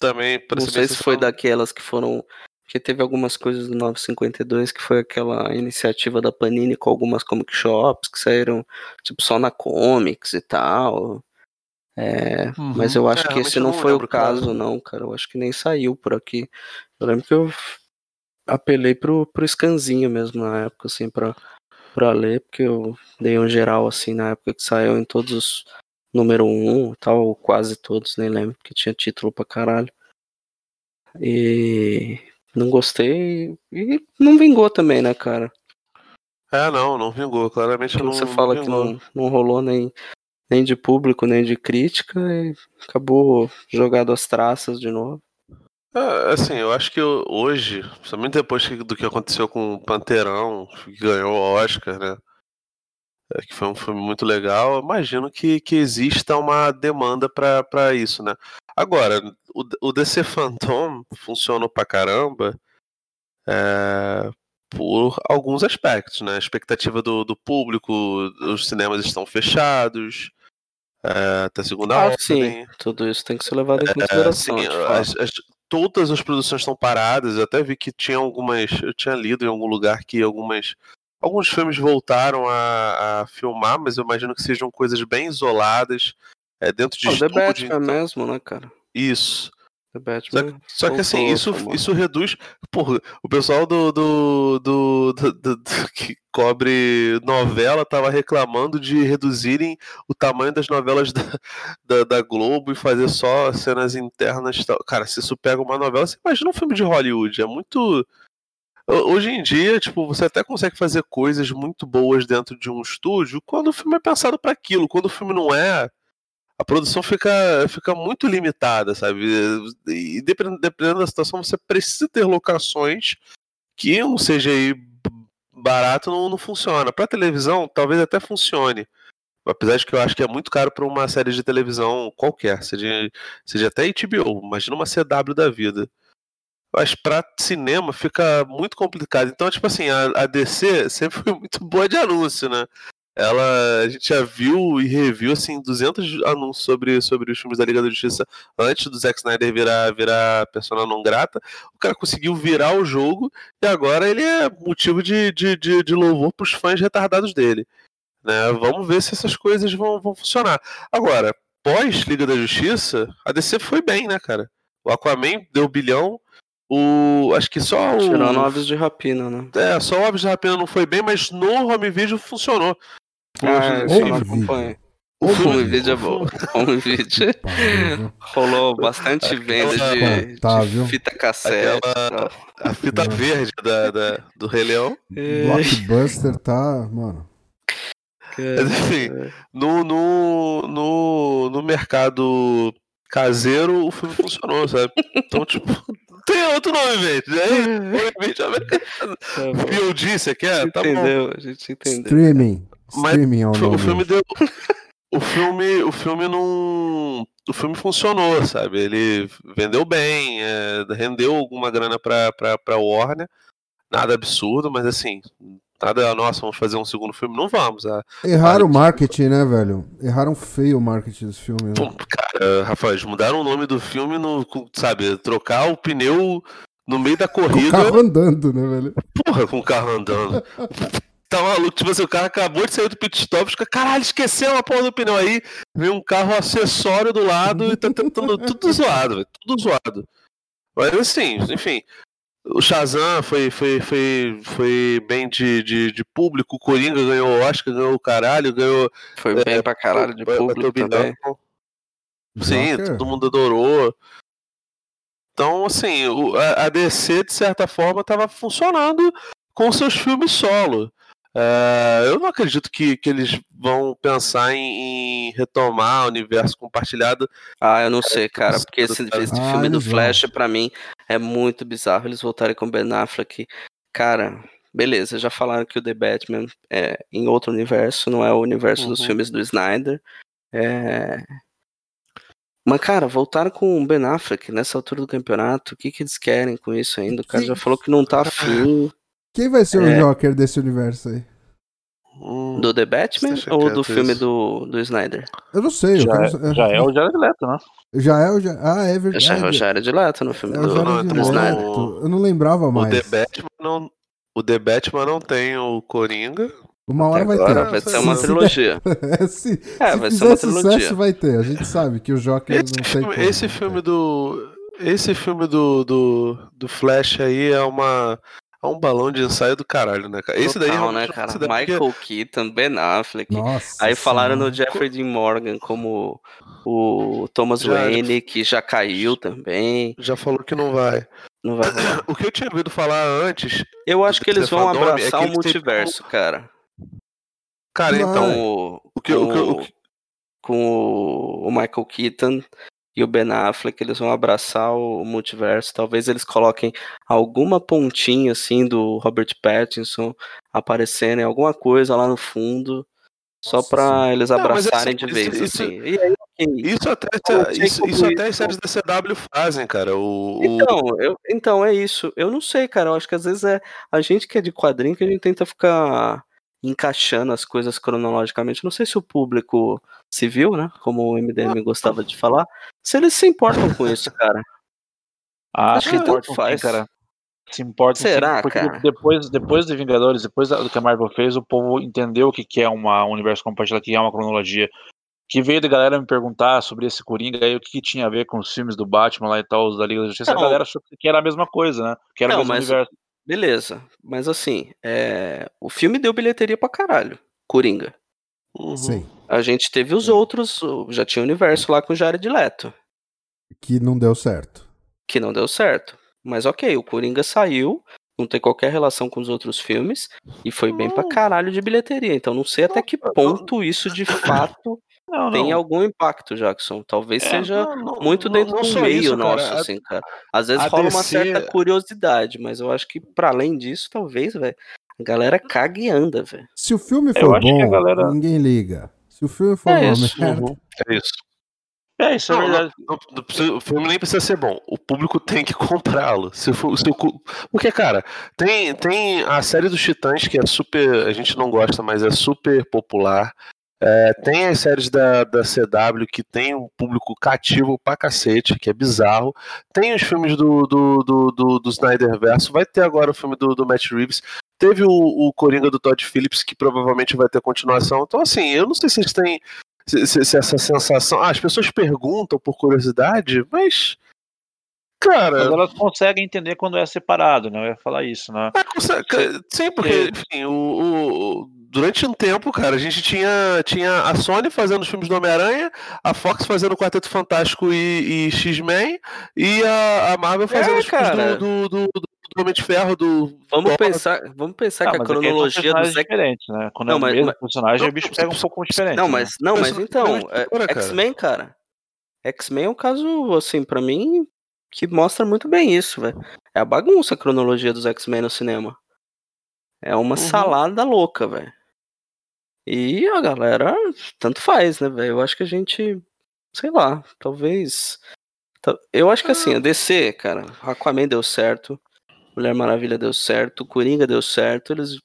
também, Não sei se foi daquelas que foram Porque teve algumas coisas do 952 que foi aquela iniciativa da Panini com algumas comic shops que saíram tipo só na comics e tal. É, Uhum. Mas eu acho É, que esse não não foi o cara. caso, não, cara. Eu acho que nem saiu por aqui. Eu lembro que eu apelei pro, pro scanzinho mesmo na época, assim, pra, pra ler, porque eu dei um geral, assim, na época que saiu em todos os número 1 e tal, ou quase todos, nem lembro, porque tinha título pra caralho. E não gostei e não vingou também, né, cara? É, não, não vingou. Claramente Como não, você não fala que vingou. não, não rolou nem, nem de público, nem de crítica, e acabou jogado as traças de novo. É, assim, eu acho que eu- hoje, principalmente depois que- do que aconteceu com o Panterão, que ganhou o Oscar, né? é, que foi um filme muito legal, eu imagino que, que exista uma demanda pra pra isso, né? Agora, o, o DC Phantom funcionou pra caramba é, por alguns aspectos, né? A expectativa do, do público, os cinemas estão fechados, é, até segunda Ah, ordem. sim, tudo isso tem que ser levado em É, consideração. sim, de fato. as- as- todas as produções estão paradas. Eu até vi que tinha algumas. Eu tinha lido em algum lugar que algumas. Alguns filmes voltaram a, a filmar, mas eu imagino que sejam coisas bem isoladas. É, dentro de Ah, o The estúdio. Batman então- mesmo, né, cara? Isso. Só, Batman. só que assim, isso, isso reduz. Porra, o pessoal do, do, do, do- do- que cobre novela tava reclamando de reduzirem o tamanho das novelas da, da, da Globo e fazer só cenas internas. tal. Cara, se isso pega uma novela, você imagina um filme de Hollywood. É muito. Ho- Hoje em dia, tipo, você até consegue fazer coisas muito boas dentro de um estúdio quando o filme é pensado para aquilo. Quando o filme não é, a produção fica, fica muito limitada, sabe? E dependendo, dependendo da situação, você precisa ter locações que um CGI barato não, não funciona. Para televisão, talvez até funcione. Apesar de que eu acho que é muito caro para uma série de televisão qualquer, seja, seja até HBO, imagina uma CW da vida. Mas pra cinema fica muito complicado. Então, tipo assim, a, a DC sempre foi muito boa de anúncio, né? Ela, a gente já viu e reviu assim 200 anúncios sobre, sobre os filmes da Liga da Justiça antes do Zack Snyder virar virar persona não grata. O cara conseguiu virar o jogo e agora ele é motivo de, de, de, de louvor pros fãs retardados dele. Né? Vamos ver se essas coisas vão, vão funcionar. Agora, pós Liga da Justiça, a DC foi bem, né, cara? O Aquaman deu bilhão. O. Acho que só o. Tirando aves de rapina, né? É, só o Aves de Rapina não foi bem, mas no home video funcionou. Ah, eu não acompanho. O home vídeo é bom. Home viu? rolou bastante venda de, Tá, de viu? fita cassete. Aquela- A fita Não. verde da, da- do Rei Leão. Blockbuster tá, mano. Mas enfim, no, no, no, no mercado caseiro o filme funcionou, sabe? Então, tipo, tem outro nome, gente. Vídeo americano. Tá bom. Você quer? Tá bom. entendeu, a gente entendeu. Streaming. Mas Streaming é o O filme deu. O filme, o filme não. O filme funcionou, sabe? Ele vendeu bem, é, rendeu alguma grana pra, pra, pra Warner. Nada absurdo, mas assim, nada, nossa, vamos fazer um segundo filme. Não vamos. A, Erraram o Vale. marketing, né, velho? Erraram feio o marketing desse filme. Né? Pô, cara, Rafael, eles mudaram o nome do filme no. Sabe, trocar o pneu no meio da Com o corrida. carro andando, né, velho? Porra, com o carro andando. Tá maluco, tipo assim, o cara acabou de sair do pit stop, fica, caralho, esqueceu a porra do pneu aí, vem um carro acessório do lado e tá tentando tudo zoado, velho, tudo zoado. Mas assim, enfim, o Shazam foi, foi, foi, foi bem de, de, de público, o Coringa ganhou o Oscar, ganhou o caralho, ganhou Foi bem pra caralho de público bilhão. também. Sim, Joker. todo mundo adorou. Então, assim, a DC, de certa forma, estava funcionando com seus filmes solo. É, eu não acredito que, que eles vão pensar em, em retomar o universo compartilhado. Ah, eu não sei, cara, porque esse, esse Ah, filme do. Flash, pra mim, é muito bizarro. Eles voltarem com o Ben Affleck. Cara, beleza, já falaram que o The Batman é em outro universo, não é o universo dos Uhum. filmes do Snyder. É... Mas, cara, voltaram com o Ben Affleck nessa altura do campeonato. O que, que eles querem com isso ainda? O cara já falou que não tá afim. Quem vai ser o É. Joker desse universo aí? Hum, Do The Batman ou quieto do filme isso. do, do Snyder? Eu não sei. eu Já, quero é, já é o Jared Leto, né? Já é o. Ja- Ah, é verdade. Já, é o Jared Leto no filme É o do, Jared do então Snyder. Leto. Eu não lembrava o mais. The Batman não. O The Batman não tem o Coringa. Uma hora vai ter. vai Se- ser uma trilogia. É, se É, se vai ser fizer uma sucesso, trilogia. vai ter. A gente sabe que o Joker Esse não tem como, esse filme do. Esse filme do, do, do Flash aí é uma. É um balão de ensaio do caralho, né, cara? Esse daí Total, realmente né, não cara? considero porque- Michael Keaton, Ben Affleck. Nossa. Aí falaram no. Jeffrey Dean Morgan como o Thomas Já- Wayne, que já caiu também. Já falou que não vai. Não vai. O que eu tinha ouvido falar antes. Eu acho que eles vão é abraçar que o multiverso, cara. Cara, Vai. então. Com o, O que, o que, o com, que- com o Michael Keaton e o Ben Affleck, eles vão abraçar o multiverso. Talvez eles coloquem alguma pontinha assim do Robert Pattinson aparecendo em alguma coisa lá no fundo, só Senhora. eles Não, abraçarem assim, de vez, isso- isso- assim. E aí. Isso até, não isso, isso até isso- as séries da CW fazem, cara. O, o- Então, eu, então, é isso. Eu não sei, cara. Eu acho que às vezes é a gente que é de quadrinho que a gente tenta ficar encaixando as coisas cronologicamente. Não sei se o público civil, né? Como o MDM gostava de falar, se eles se importam com isso, cara. Ah, Acho se que tanto importam sim, faz. cara. Se importam sim, Será, porque cara? depois, depois de Vingadores, depois do que a Marvel fez, o povo entendeu o que que é uma um universo compartilhado, que é uma cronologia. Que veio da galera me perguntar sobre esse Coringa aí, o que, que tinha a ver com os filmes do Batman lá e tal, os da Liga da Justiça. Não. A galera achou que era a mesma coisa, né? Que era Não, o mesmo mas- universo. Beleza. Mas assim, é, o filme deu bilheteria pra caralho. Coringa. Uhum. Sim. A gente teve os outros, o- já tinha o universo lá com o Jared Leto, Que não deu certo. que não deu certo. Mas ok, o Coringa saiu, não tem qualquer relação com os outros filmes, e foi bem pra Não. caralho de bilheteria. Então não sei até que ponto isso de fato Não, tem não. algum impacto, Jackson. Talvez É, seja Não, não, muito dentro não do meio isso, cara. nosso, A- assim, cara. Às vezes a rola uma DC certa curiosidade, mas eu acho que pra além disso, talvez, velho, a galera caga e anda, velho. Se o filme for bom, galera- ninguém liga. Se o filme for É uma isso. merda. Uhum. É isso. É, isso é Não, verdade. não- não o filme nem precisa ser bom. O público tem que comprá-lo. Se for, se o cu- Porque, cara, tem, tem a série dos Titãs que é super. A gente não gosta, mas é super popular. É, tem as séries da, da CW que tem um público cativo pra cacete, que é bizarro. Tem os filmes do, do, do, do, do Snyder Verso. Vai ter agora o filme do, do Matt Reeves. Teve o, o Coringa do Todd Phillips, que provavelmente vai ter continuação. Então, assim, eu não sei se eles têm se, se- se essa sensação. Ah, as pessoas perguntam por curiosidade, mas. Cara. Mas elas conseguem entender quando é separado, né? Eu ia falar isso, né? é, consegue- sim, porque, enfim, o, o- durante um tempo, cara, a gente tinha, tinha a Sony fazendo os filmes do Homem-Aranha, a Fox fazendo o Quarteto Fantástico e, e X-Men, e a, a Marvel fazendo É, os filmes do, do, do, do Homem de Ferro, do. Vamos Thor. pensar, vamos pensar Ah, que a mas são cronologia personagens dos X- diferentes, né? Quando Não, é o mas- mesmo mas- personagem, Não, o bicho não, pega um pouco diferente. Não, né? mas não, mas Mas- então, mas- é. X-Men, cara. X-Men é um caso assim pra mim que mostra muito bem isso, velho. É a bagunça a cronologia dos X-Men no cinema. É uma Uhum. salada louca, velho. E a galera tanto faz, né, velho? Eu acho que a gente, sei lá, talvez ta- eu acho que assim, a DC, cara, Aquaman deu certo, Mulher Maravilha deu certo, Coringa deu certo, eles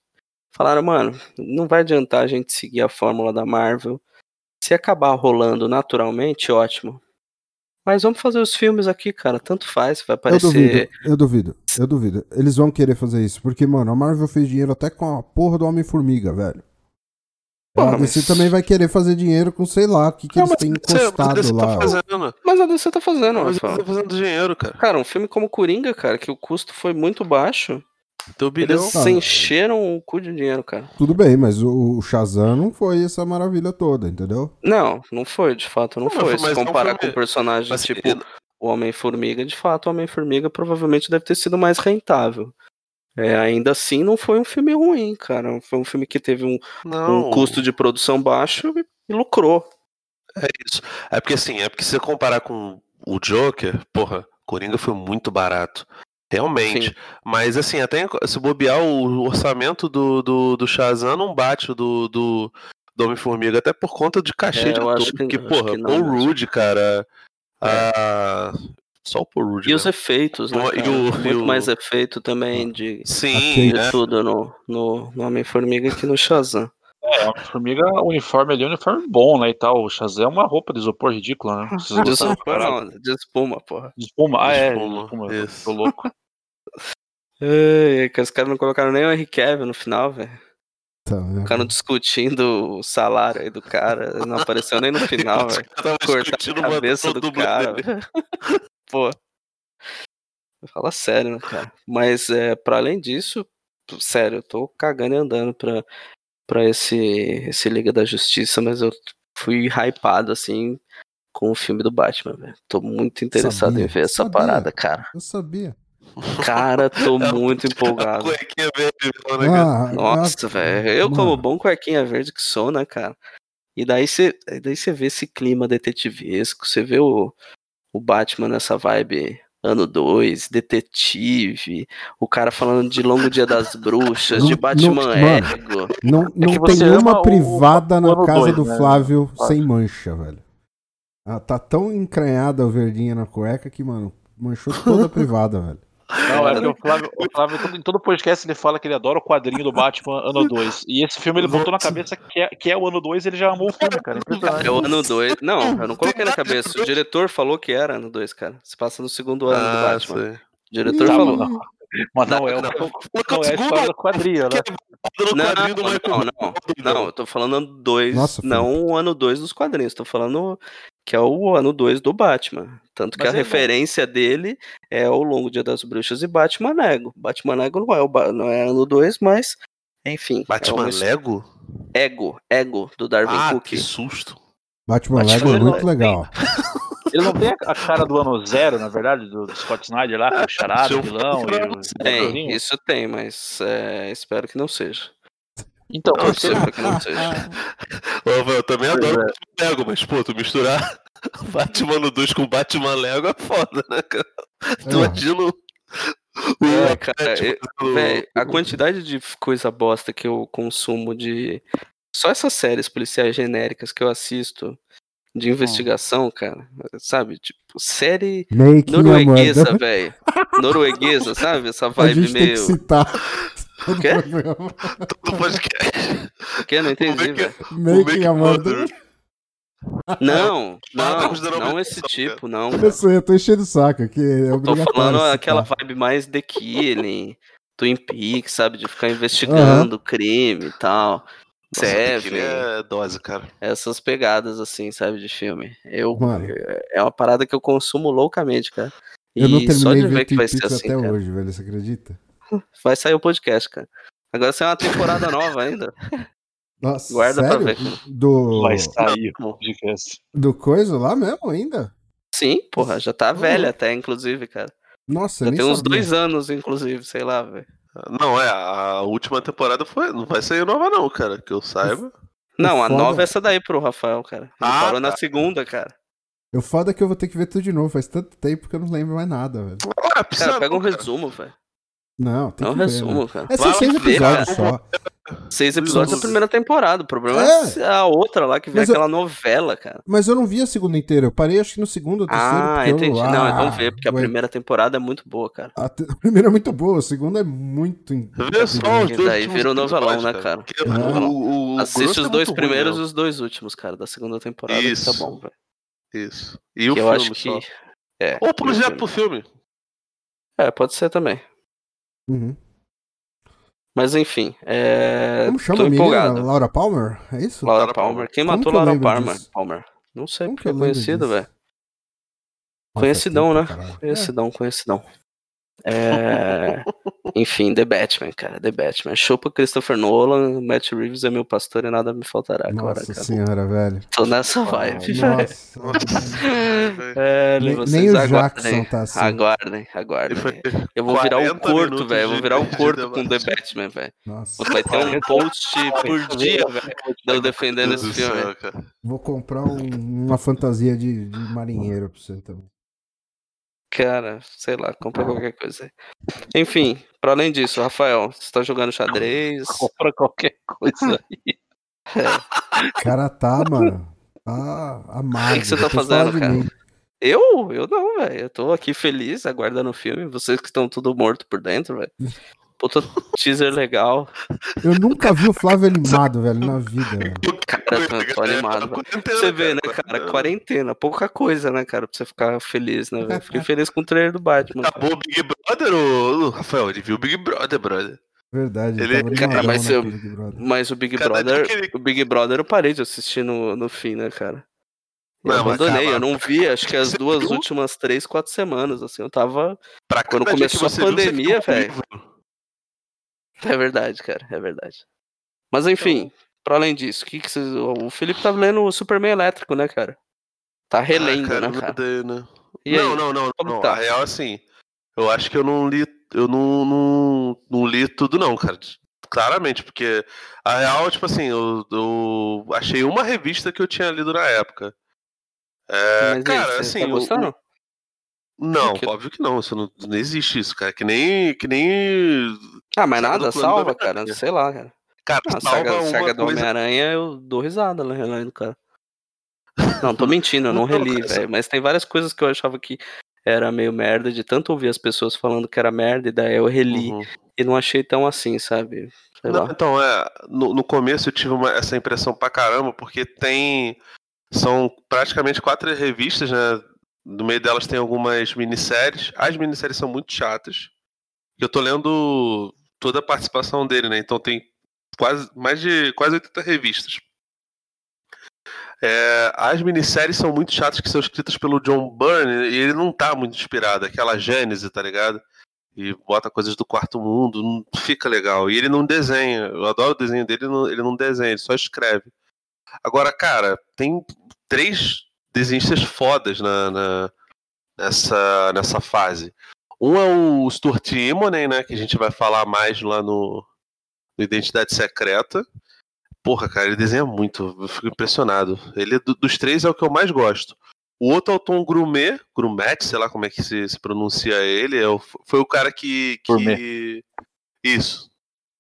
falaram, mano, não vai adiantar a gente seguir a fórmula da Marvel. Se acabar rolando naturalmente, ótimo. Mas vamos fazer os filmes aqui, cara. Tanto faz, vai Eu duvido, aparecer. eu duvido, eu duvido. Eles vão querer fazer isso, porque, mano, a Marvel fez dinheiro até com a porra do Homem-Formiga, velho. Porra, a DC mas- também vai querer fazer dinheiro com, sei lá, o que, que Não, eles mas têm você- mas encostado você lá. tá fazendo. Mas a DC tá fazendo, Mas Rafael. você tá fazendo dinheiro, cara. Cara, um filme como Coringa, cara, que o custo foi muito baixo, bilhão. eles se encheram o cu de dinheiro, cara. Tudo bem, mas o, o Shazam não foi essa maravilha toda, entendeu? Não, não foi, de fato, não Não, foi. mas Se um comparar com personagens Mas, tipo o Homem-Formiga, de fato, o Homem-Formiga provavelmente deve ter sido mais rentável. É, ainda assim, não foi um filme ruim, cara. Foi um filme que teve um, um custo de produção baixo e, e lucrou. É isso. É porque assim, é porque se você comparar com o Joker, porra, Coringa foi muito barato. Realmente. Sim. Mas assim, até se bobear o orçamento do, do, do Shazam não bate o do, do, do Homem-Formiga, até por conta de cachê É, de ator. que- porque, porra, mesmo. Rudd, cara. a- Só o Paul Rudd. E os né? efeitos, né? E o- cara? e o- Muito e o- mais efeito também de, Sim, Ok. de é. tudo no, no, no Homem-Formiga que no Shazam. É, Homem-Formiga, o uniforme ali é um uniforme bom, né, e tal. O Shazam é uma roupa de isopor ridícula, né? Vocês De isopor não, de espuma, porra. De espuma? Ah, é, de espuma, isso. Tô louco. Ai, que os caras não colocaram nem o Henry Cavill no final, velho. Né? Ficaram discutindo o salário aí do cara. Não apareceu nem no final, velho. Tava Cortar discutindo a uma- cabeça do cara. Pô. Fala sério, né, cara? Mas, é, para além disso, sério, eu tô cagando e andando pra, pra esse, esse Liga da Justiça, mas eu fui hypado, assim, com o filme do Batman, velho. Tô muito interessado Sabia, em ver essa sabia. parada, cara. Eu sabia. Cara, tô muito A empolgado. cuequinha verde, né, cara? Ah, Nossa, velho. Eu, como mano, bom cuequinha verde que sou, né, cara? E daí você daí você vê esse clima detetivesco, você vê o, o Batman nessa vibe ano 2, detetive, o cara falando de Longo Dia das Bruxas, Não- de não- Batman mano. Ego. Não, não que você tem uma privada o na casa dois, do né? Flávio sem mancha, velho. Ela tá tão encranhada a verdinha na cueca que, mano, manchou toda a privada, velho. Não, é porque o Flávio, o Flávio todo- em todo podcast ele fala que ele adora o quadrinho do Batman ano 2. E esse filme ele botou na cabeça que é, que é o ano 2 ele já amou o filme, cara. Impressionante. É o ano 2. Não, eu não coloquei na cabeça. O diretor falou que era ano 2, cara. Se passa no segundo ano do Ah, Batman. sei. O diretor Tá, falou. mano. Mas não é, o, Não, não é a história do quadrinho, né? No Não, do não, não, não, eu tô falando ano 2, Nossa, não o ano 2 dos quadrinhos, tô falando que é o ano 2 do Batman. Tanto que Mas a é referência dele é o Longo Dia das Bruxas e Batman Ego. Batman Ego não é, o ba- não é ano 2, mas, enfim. Batman é uma his- Lego? Ego, Ego, do Darwin Ah, Cook. que susto. Batman Batman Lego é Lego muito é- legal. Ele não tem a cara do ano zero, na verdade, do, do Scott Snyder lá, com o charada, vilão e o Tem, isso tem, mas é, espero que não seja. Então, Não, você, espero que não seja. Ô, velho, eu também Pois adoro é. Batman Lego, mas, pô, tu misturar Batman no 2 com Batman Lego é foda, né, cara? Tu É. imagina o. É, cara, eu- no- Véi, a quantidade de coisa bosta que eu consumo de. Só essas séries policiais genéricas que eu assisto de investigação, cara. Sabe? Tipo, série Making norueguesa, velho. Norueguesa, sabe? Essa A vibe meio. todo Quê? programa. do podcast. O que? Não entendi, é que é? velho. Making a Murder. Não, não, não esse tipo, não. Eu sei, eu tô enchendo o saco aqui. É Tô falando aquela vibe mais The Killing, Twin Peaks, sabe? De ficar investigando crime e tal. Seven. é dose, cara. essas pegadas, assim, sabe, de filme. Eu, Mano. é uma parada que eu consumo loucamente, cara. Eu não E só terminei de de ver ver que vai Twin ser Peaks assim, até cara. hoje, velho. Você acredita? Vai sair o podcast, cara. Agora sai uma temporada nova ainda. Nossa, Guarda pra sério? ver, cara. Do, vai sair o podcast. do coisa lá mesmo ainda? Sim, porra, já tá velha até, inclusive, cara. Nossa, Já nem tem uns sabia. dois anos, inclusive, sei lá, velho. Não, é, a última temporada foi. Não vai sair nova, não, cara. Que eu saiba. Não, a foda- nova é essa daí pro Rafael, cara. Ele Ah, parou na tá. segunda, cara. O foda é que eu vou ter que ver tudo de novo. Faz tanto tempo que eu não lembro mais nada, velho. Ah, Cara, pega um cara. resumo, velho. Não, tem É um que ver, resumo, né? cara. É seis ver, episódios só. Seis episódios da primeira temporada. O problema É. é a outra lá que vem eu- aquela novela, cara. Mas eu não vi a segunda inteira. Eu parei acho que no segundo ou terceiro. Ah, porque eu- entendi. Não, então ah, vê, porque a ué, primeira temporada é muito boa, cara. A, te- a primeira é muito boa, a segunda é muito. Vê só os E dois daí o novelão, né, cara? Ah. o, o, o Assiste os é dois muito primeiros e ruim, os dois últimos, cara, da segunda temporada. que Isso. Tá bom, velho. né? Isso. E o Que eu filme acho que. É. Ou o projeto pro filme. É, pode ser também. Uhum. Mas enfim, é. Como chama tô a menina? empolgado. Laura Palmer? É isso? Laura Palmer. Quem Como matou que Laura Palmer? disso? Palmer? Não sei Como porque que é conhecido, velho. Ah, Conhecidão, né? caralho. Conhecidão, conhecidão. É... Enfim, The Batman, cara. The Batman. Chupa Christopher Nolan, Matt Reeves é meu pastor e nada me faltará agora, Nossa cara. senhora, velho. Tô nessa vibe, velho. Nossa. É, nem, vocês nem o aguardem. Jackson tá assim. Aguardem, aguardem. Eu vou virar um 40 corto, minutos velho. Eu vou de- virar um de corto com The. Batman, velho. Nossa. Vai ter um post por dia, velho. defendendo Deus esse filme. céu, cara. Vou comprar um- uma fantasia de, de marinheiro pra você também. Cara, sei lá, compra qualquer coisa aí. Enfim, pra além disso, Rafael, você tá jogando xadrez? Compra qualquer coisa aí. O cara tá, mano. Tá amado. O que que você tá fazendo, cara? mim. Eu? Eu não, velho. Eu tô aqui feliz, aguardando o filme. Vocês que estão tudo morto por dentro, velho. Puta teaser legal. Eu nunca vi o Flávio animado, velho, na vida. velho. Cara, tô, tô animado. velho. Pra você vê, né, cara? Quarentena, pouca coisa, né, cara? Pra você ficar feliz, né, velho? Fiquei feliz com o trailer do Batman. cara. Acabou o Big Brother, ô, Rafael? Ele viu o Big Brother, brother. Verdade, Ele- Cara, mas eu- Big Brother. Mas o Big Cada Brother. ele- O Big Brother eu parei de assistir no, no fim, né, cara? Eu Não, abandonei, eu não vi, acho que as Você duas viu? últimas três, quatro semanas, assim, eu tava. Pra Quando começou a pandemia, velho. É verdade, cara, é verdade. Mas enfim, pra além disso, o que que vocês. O Felipe tá lendo o Superman elétrico, né, cara? Tá relendo, Ah, cara, né, cara? odeio, né? Não, não, não, Como não. tá? A real, assim, eu acho que eu não li. Eu não, não, não li tudo, não, cara. Claramente, porque a real, tipo assim, eu, eu achei uma revista que eu tinha lido na época. É, cara, aí, você assim, tá gostando? Não, Que- óbvio que não, isso não, não existe isso, cara. Que nem. Que nem. Ah, mas nada, salva, cara. Sei lá, cara. Cara, Ah, salva saga, uma saga do. Homem-Aranha eu dou risada, né, relendo, cara. Não, tô mentindo, eu não Não, reli, velho. Mas tem várias coisas que eu achava que era meio merda, de tanto ouvir as pessoas falando que era merda, e daí eu reli Uhum. e não achei tão assim, sabe? Sei Não, lá. então, é, no, no começo eu tive uma- essa impressão pra caramba, porque tem. São praticamente quatro revistas, né? No meio delas tem algumas minisséries. As minisséries são muito chatas. Eu tô lendo toda a participação dele, né? Então tem quase mais de quase 80 revistas. É, as minisséries são muito chatas, que são escritas pelo John Byrne, e ele não tá muito inspirado. Aquela Gênese, tá ligado? e bota coisas do quarto mundo, não fica legal. E ele não desenha. Eu adoro o desenho dele, ele não, desenha, ele só escreve. Agora, cara, tem três desenhistas fodas na, na- nessa, nessa fase. Um é o Stuart Immonen, né? Que a gente vai falar mais lá no, no Identidade Secreta. Porra, cara, ele desenha muito, eu fico impressionado. Ele, do- dos três, é o que eu mais gosto. O outro é o Tom Grumet, Grumet, sei lá como é que se, se pronuncia ele, é o- foi o cara que, que. Isso.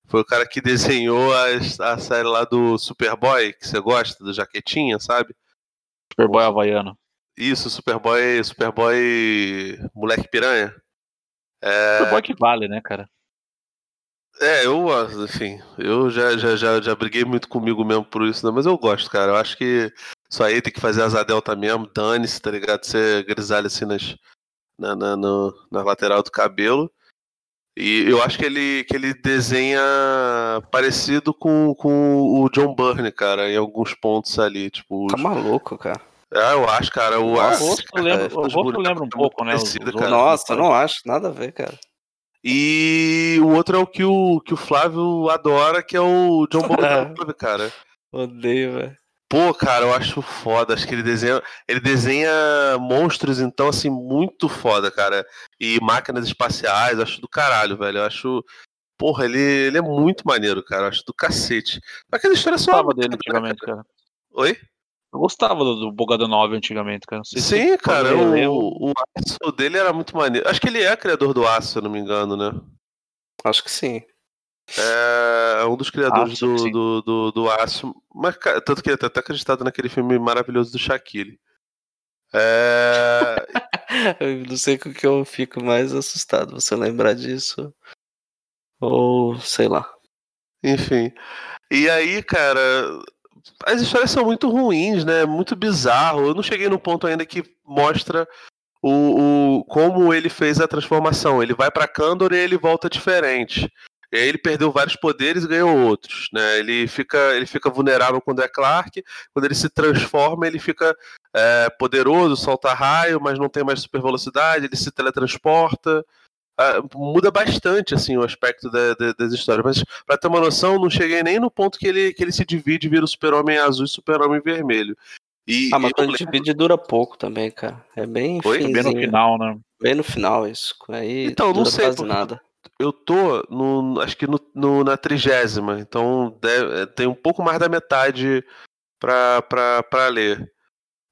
Foi o cara que desenhou as- a, série lá do Superboy, que você gosta, do Jaquetinha, sabe? Superboy Havaiano. Isso, Superboy, Superboy Moleque Piranha. É, Superboy que vale, né, cara? é, eu, enfim, eu já, já, já, já briguei muito comigo mesmo por isso, né? Mas eu gosto, cara. Eu acho que isso aí tem que fazer asa delta mesmo, dane-se, tá ligado? Ser grisalho assim nas, na, na, no- na lateral do cabelo. E eu acho que ele, que ele desenha parecido com, com o John Byrne, cara, em alguns pontos ali. Tipo, Tá os- maluco, cara. Ah, eu acho, cara. O, rosto lembra, os um pouco, né? os- parecidos, os cara. outros. Nossa, não acho, nada a ver, cara. E o outro é o que o, que o Flávio adora, que é o John Bogdanov, cara. Odeio, velho. Pô, cara, eu acho foda. Acho que ele desenha. Ele desenha monstros, então, assim, muito foda, cara. E máquinas espaciais, acho do caralho, velho. Eu acho. Porra, ele, ele é muito maneiro, cara. Eu acho do cacete. Aquela história é Eu só. gostava dele antigamente, cara. Oi? Eu gostava do, do Bogadonov antigamente, cara. Não sei se Sim, você cara. O, o aço dele era muito maneiro. Acho que ele é criador do aço, se eu não me engano, né? Acho que sim. É um dos criadores do, do, do, do Aço. Mas, tanto que ele tá até acreditado naquele filme maravilhoso do Shaquille. É... Eu não sei com que eu fico mais assustado. Você lembrar disso? Ou sei lá. Enfim. E aí, cara, as histórias são muito ruins, né? Muito bizarro. Eu não cheguei no ponto ainda que mostra o, o como ele fez a transformação. Ele vai pra Kandor e ele volta diferente. E aí ele perdeu vários poderes e ganhou outros, né? Ele fica, ele fica vulnerável quando é Clark. Quando ele se transforma, ele fica é, poderoso, solta raio, mas não tem mais super velocidade. Ele se teletransporta. Ah, muda bastante assim o aspecto da- da- das histórias. Mas Pra ter uma noção, não cheguei nem no ponto que ele, que ele se divide vira o super-homem azul e super-homem vermelho. E, Ah, mas quando lembro- divide dura pouco também, cara. É bem? Bem no final, né? Bem no final isso. Aí Então, não sei, porque- nada. Eu tô no, acho que no, no- na trigésima, então deve- tem um pouco mais da metade pra, pra, pra ler.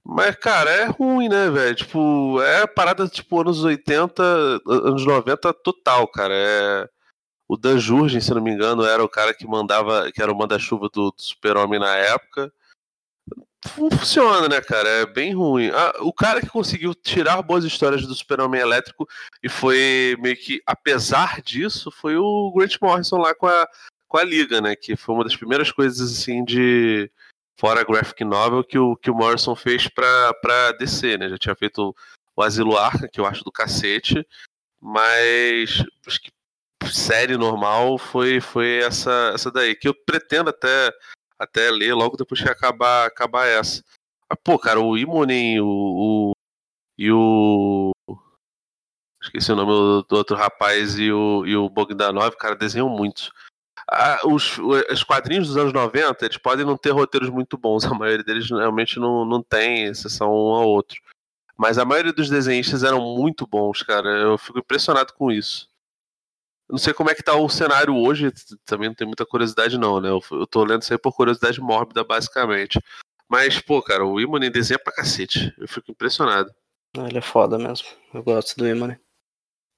Mas, cara, é ruim, né, velho? Tipo, é parada tipo anos 80, anos 90 total, cara. É... O Dan Jurgen, se não me engano, era o cara que mandava, que era o manda-chuva do, do Super-Homem na época. Funciona, né, cara? É bem ruim. Ah, o cara que conseguiu tirar boas histórias do Super-Homem Elétrico e foi meio que, apesar disso, foi o Grant Morrison lá com a, com a Liga, né? Que foi uma das primeiras coisas, assim, de. Fora graphic novel que o, que o Morrison fez pra, pra DC, né? Já tinha feito o Asilo Arca, que eu acho do cacete, mas acho que série normal foi, foi essa, essa daí, que eu pretendo até até ler logo depois que acabar, acabar essa. Mas, pô, cara, o Imonen o, o, e o. Esqueci o nome do, do, outro rapaz e o, e o Bogdanov, cara, desenham muito. Ah, os, os quadrinhos dos anos 90, eles podem não ter roteiros muito bons, a maioria deles realmente não, não tem, exceção um ao outro. Mas a maioria dos desenhistas eram muito bons, cara. Eu fico impressionado com isso. Não sei como é que tá o cenário hoje, também não tem muita curiosidade não, né? Eu, eu tô lendo isso aí por curiosidade mórbida, basicamente. Mas, pô, cara, o Imane desenha pra cacete. Eu fico impressionado. Ele é foda mesmo. Eu gosto do Imane.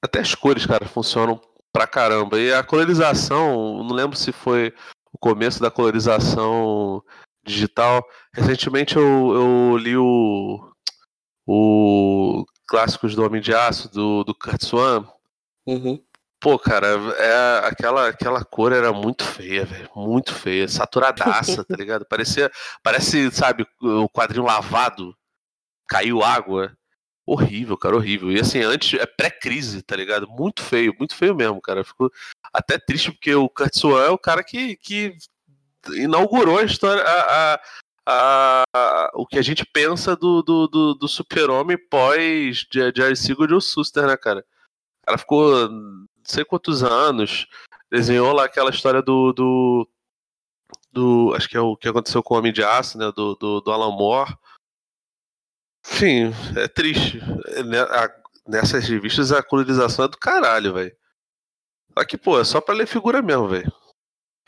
Até as cores, cara, funcionam pra caramba. E a colorização, não lembro se foi o começo da colorização digital. Recentemente eu, eu li o, o Clássicos do Homem de Aço, do, do Kurt Swan. Uhum. Pô, cara, é, aquela, aquela cor era muito feia, velho. Muito feia. Saturadaça, tá ligado? Parecia, parece, sabe, o quadrinho lavado. Caiu água. Horrível, cara, horrível. E assim, antes, é pré-crise, tá ligado? Muito feio, muito feio mesmo, cara. Fico até triste porque o Kurt Swan é o cara que, que inaugurou a história, a, a, a, o que a gente pensa do, do, do, do super-homem pós Jerry Siegel e Joe Suster, né, cara? O cara ficou sei quantos anos, desenhou lá aquela história do, do, do acho que é o que aconteceu com o Homem de Aço, né, do, do, do Alan Moore. Enfim, é triste. Né, nessas revistas a colorização é do caralho, velho. Só que, pô, é só pra ler figura mesmo, velho.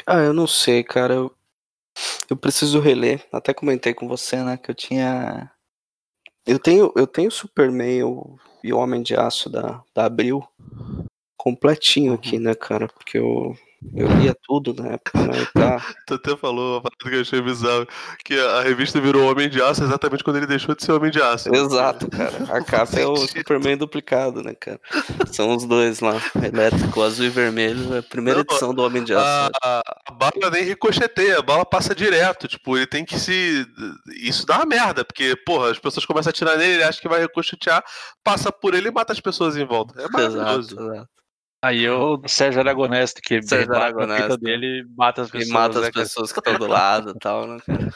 Ah, eu não sei, cara. Eu, eu preciso reler. Até comentei com você, né, que eu tinha. Eu tenho, eu tenho Superman e o Homem de Aço da, da Abril completinho aqui, né, cara? Porque eu, eu lia tudo na época, né? Tá. tu até falou uma parada que eu achei bizarro, que a revista virou Homem de Aço exatamente quando ele deixou de ser Homem de Aço. Exato, cara. A capa é o Superman duplicado, né, cara? São os dois lá, elétrico, azul e vermelho, é a primeira Não, edição do Homem de Aço. A, né? a bala nem ricocheteia, a bala passa direto, tipo, ele tem que se... Isso dá uma merda, porque, porra, as pessoas começam a atirar nele, ele acha que vai ricochetear, passa por ele e mata as pessoas em volta. É maravilhoso. Exato, exato. Aí o Sérgio Aragonés, que Sérgio Aragonés, dele mata as pessoas. E mata as né, pessoas que estão do lado e tal, né, cara?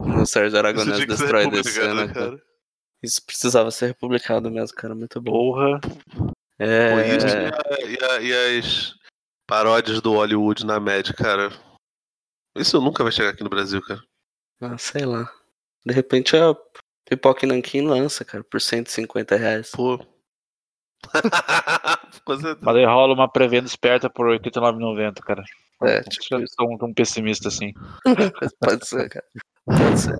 O Sérgio Aragonés destrói DC, né, cara? Isso precisava ser republicado mesmo, cara. Muito bom. Porra. É. E, a, e, a, e, as paródias do Hollywood na média, cara. Isso nunca vai chegar aqui no Brasil, cara. Ah, sei lá. De repente a Pipoca Nankin lança, cara, por 150 reais. Pô. Aí rola uma pré-venda esperta por R$ 89,90, cara. É, tipo, eu sou tão pessimista assim. Pode ser, cara. Pode ser.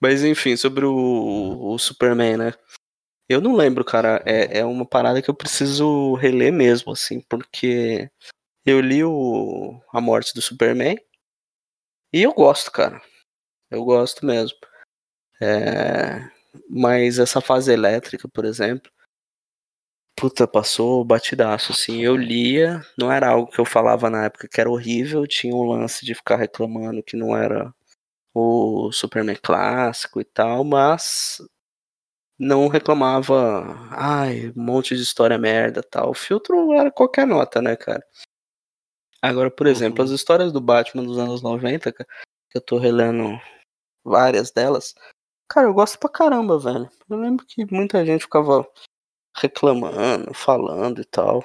Mas enfim, sobre o, o Superman, né? Eu não lembro, cara. É, é uma parada que eu preciso reler mesmo, assim, porque eu li o A Morte do Superman e eu gosto, cara. Eu gosto mesmo. É... Mas essa fase elétrica, por exemplo, Puta, passou batidaço, assim. Eu lia, não era algo que eu falava na época que era horrível, tinha um lance de ficar reclamando que não era o Superman clássico e tal, mas não reclamava, ai, um monte de história merda tal. O filtro era qualquer nota, né, cara? Agora, por exemplo, Uhum. as histórias do Batman dos anos 90, cara, que eu tô relendo várias delas, cara, eu gosto pra caramba, velho. Eu lembro que muita gente ficava reclamando, falando e tal.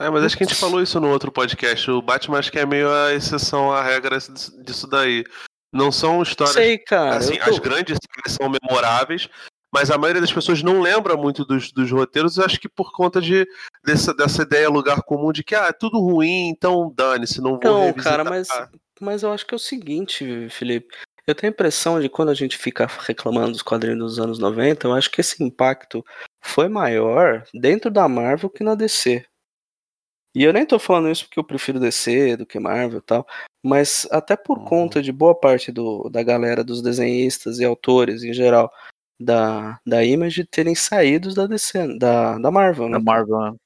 É, mas acho que a gente falou isso no outro podcast. O Batman acho que é meio a exceção à regra disso daí. Não são histórias. Sei, cara. assim, tô- As grandes são memoráveis, mas a maioria das pessoas não lembra muito dos, dos roteiros, acho que por conta de, dessa, dessa ideia lugar comum de que ah, é tudo ruim, então dane-se, não vou Então, revisitar. cara, mas, mas eu acho que é o seguinte, Felipe. Eu tenho a impressão de quando a gente fica reclamando dos quadrinhos dos anos 90, eu acho que esse impacto foi maior dentro da Marvel que na DC. E eu nem tô falando isso porque eu prefiro DC do que Marvel e tal, mas até por Uhum. conta de boa parte do, da galera, dos desenhistas e autores em geral da, da Image terem saído da DC, da, da Marvel, né? Na Marvel, né?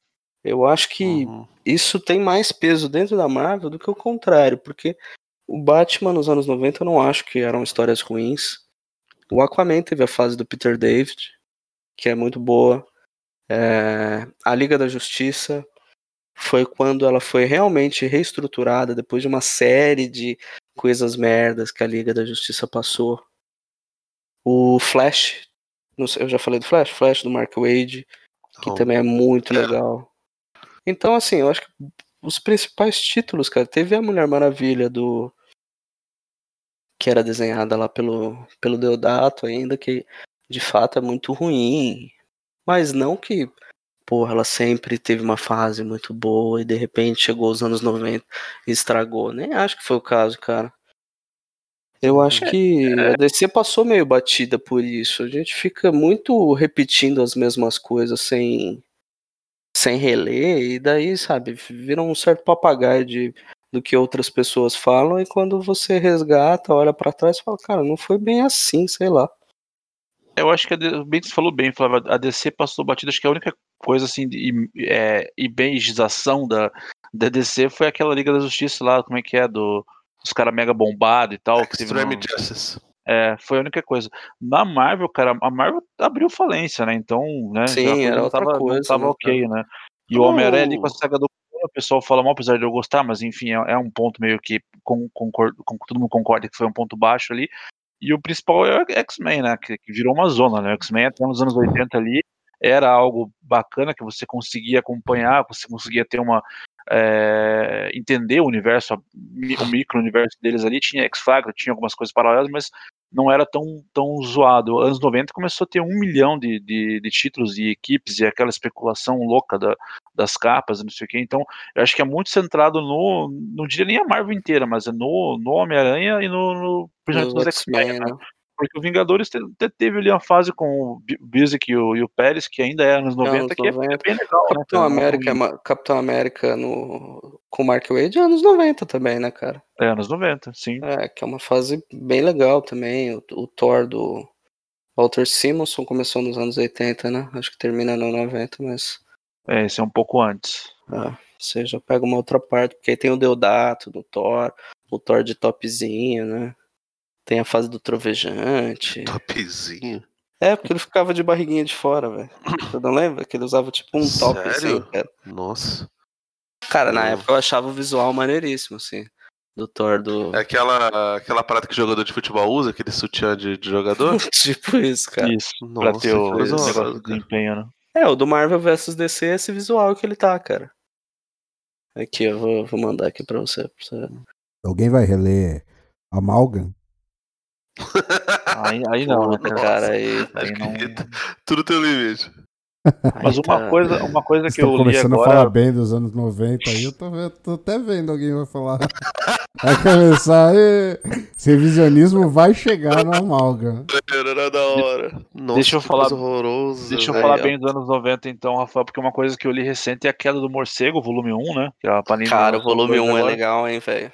Eu acho que Uhum. isso tem mais peso dentro da Marvel do que o contrário, porque o Batman nos anos 90 eu não acho que eram histórias ruins. O Aquaman teve a fase do Peter David, que é muito boa. É, a Liga da Justiça foi quando ela foi realmente reestruturada depois de uma série de coisas merdas que a Liga da Justiça passou. O Flash, não sei, eu já falei do Flash, Flash do Mark Wade, que Não. também é muito legal. Então, assim, eu acho que os principais títulos, cara, teve a Mulher Maravilha do. que era desenhada lá pelo, pelo Deodato ainda, que de fato é muito ruim. Mas não que, porra, ela sempre teve uma fase muito boa e de repente chegou os anos 90 e estragou. Nem acho que foi o caso, cara. Eu acho que a DC passou meio batida por isso. A gente fica muito repetindo as mesmas coisas sem sem reler, e daí, sabe, vira um certo papagaio de, do que outras pessoas falam, e quando você resgata, olha pra trás e fala, cara, não foi bem assim, sei lá. Eu acho que a bem você falou bem, Flávio, a DC passou batida, acho que a única coisa assim de é, ibeigização da, da DC foi aquela Liga da Justiça lá, como é que é, do, dos caras mega bombado e tal. que teve Extreme no- Justice. é, foi a única coisa. Na Marvel, cara, a Marvel abriu falência, né? Então, né? Sim, era outra tava, coisa, tava né, ok, né? E o. Homem-Aranha ali com a saga do o pessoal fala mal, apesar de eu gostar, mas enfim, é, é um ponto meio que com, concordo, com, todo mundo concorda que foi um ponto baixo ali. E o principal é o X-Men, né? Que, que virou uma zona, né? O X-Men até nos anos 80 ali era algo bacana que você conseguia acompanhar, você conseguia ter uma. É, entender o universo, o micro-universo deles ali, tinha X-Factor, tinha algumas coisas paralelas, mas não era tão, tão zoado. Anos 90 começou a ter um milhão de, de, de títulos e equipes e aquela especulação louca da, das capas, não sei o que. Então, eu acho que é muito centrado no, não diria nem a Marvel inteira, mas é no, no Homem-Aranha e no, no No nos X-Men, X-Men, né? Né? Porque o Vingadores te- te- teve ali uma fase com o Bi- Bizik e o, e o Pérez, que ainda é anos 90, Anos que é- 90. é bem legal, né? Capitão cara? Não é América, é ruim. ma- Capitão América no, com o Mark Wade é anos 90 também, né, cara? É anos 90, sim. É, que é uma fase bem legal também. O, o Thor do Walter Simonson começou nos anos 80, né? Acho que termina no 90, mas É, esse é um pouco antes. ah, você já pega uma outra parte, porque aí tem o Deodato do Thor, o Thor de topzinho, né? Tem a fase do Trovejante. Topzinho. É, porque ele ficava de barriguinha de fora, velho. Você não lembra? Que ele usava tipo um top assim, cara. Nossa. Cara, na Não. época eu achava o visual maneiríssimo, assim. Do Thor do. É aquela, aquela parada que jogador de futebol usa, aquele sutiã de, de jogador? tipo isso, cara. Isso, pra Nossa, ter o negócio cara. desempenho, né? É, o do Marvel vs DC é esse visual que ele tá, cara. Aqui, eu vou, vou mandar aqui pra você. pra você- Alguém vai reler Amalgam? Aí, aí não, né, cara? cara, aí. Aí não... Tudo tem um limite. Mas uma tá- coisa, uma coisa que Estão eu li começando a falar bem dos anos 90 aí, eu tô, tô até vendo alguém vai falar. Vai começar, "Ê, esse revisionismo vai chegar no Amalgam. Era da hora. Nossa, Deixa eu falar- coisa horrorosa. Deixa eu velho. falar bem dos anos 90, então, Rafael, porque uma coisa que eu li recente é a queda do morcego, volume 1, né? Que a Panini Cara, o volume dois 1 é agora. legal, hein, velho.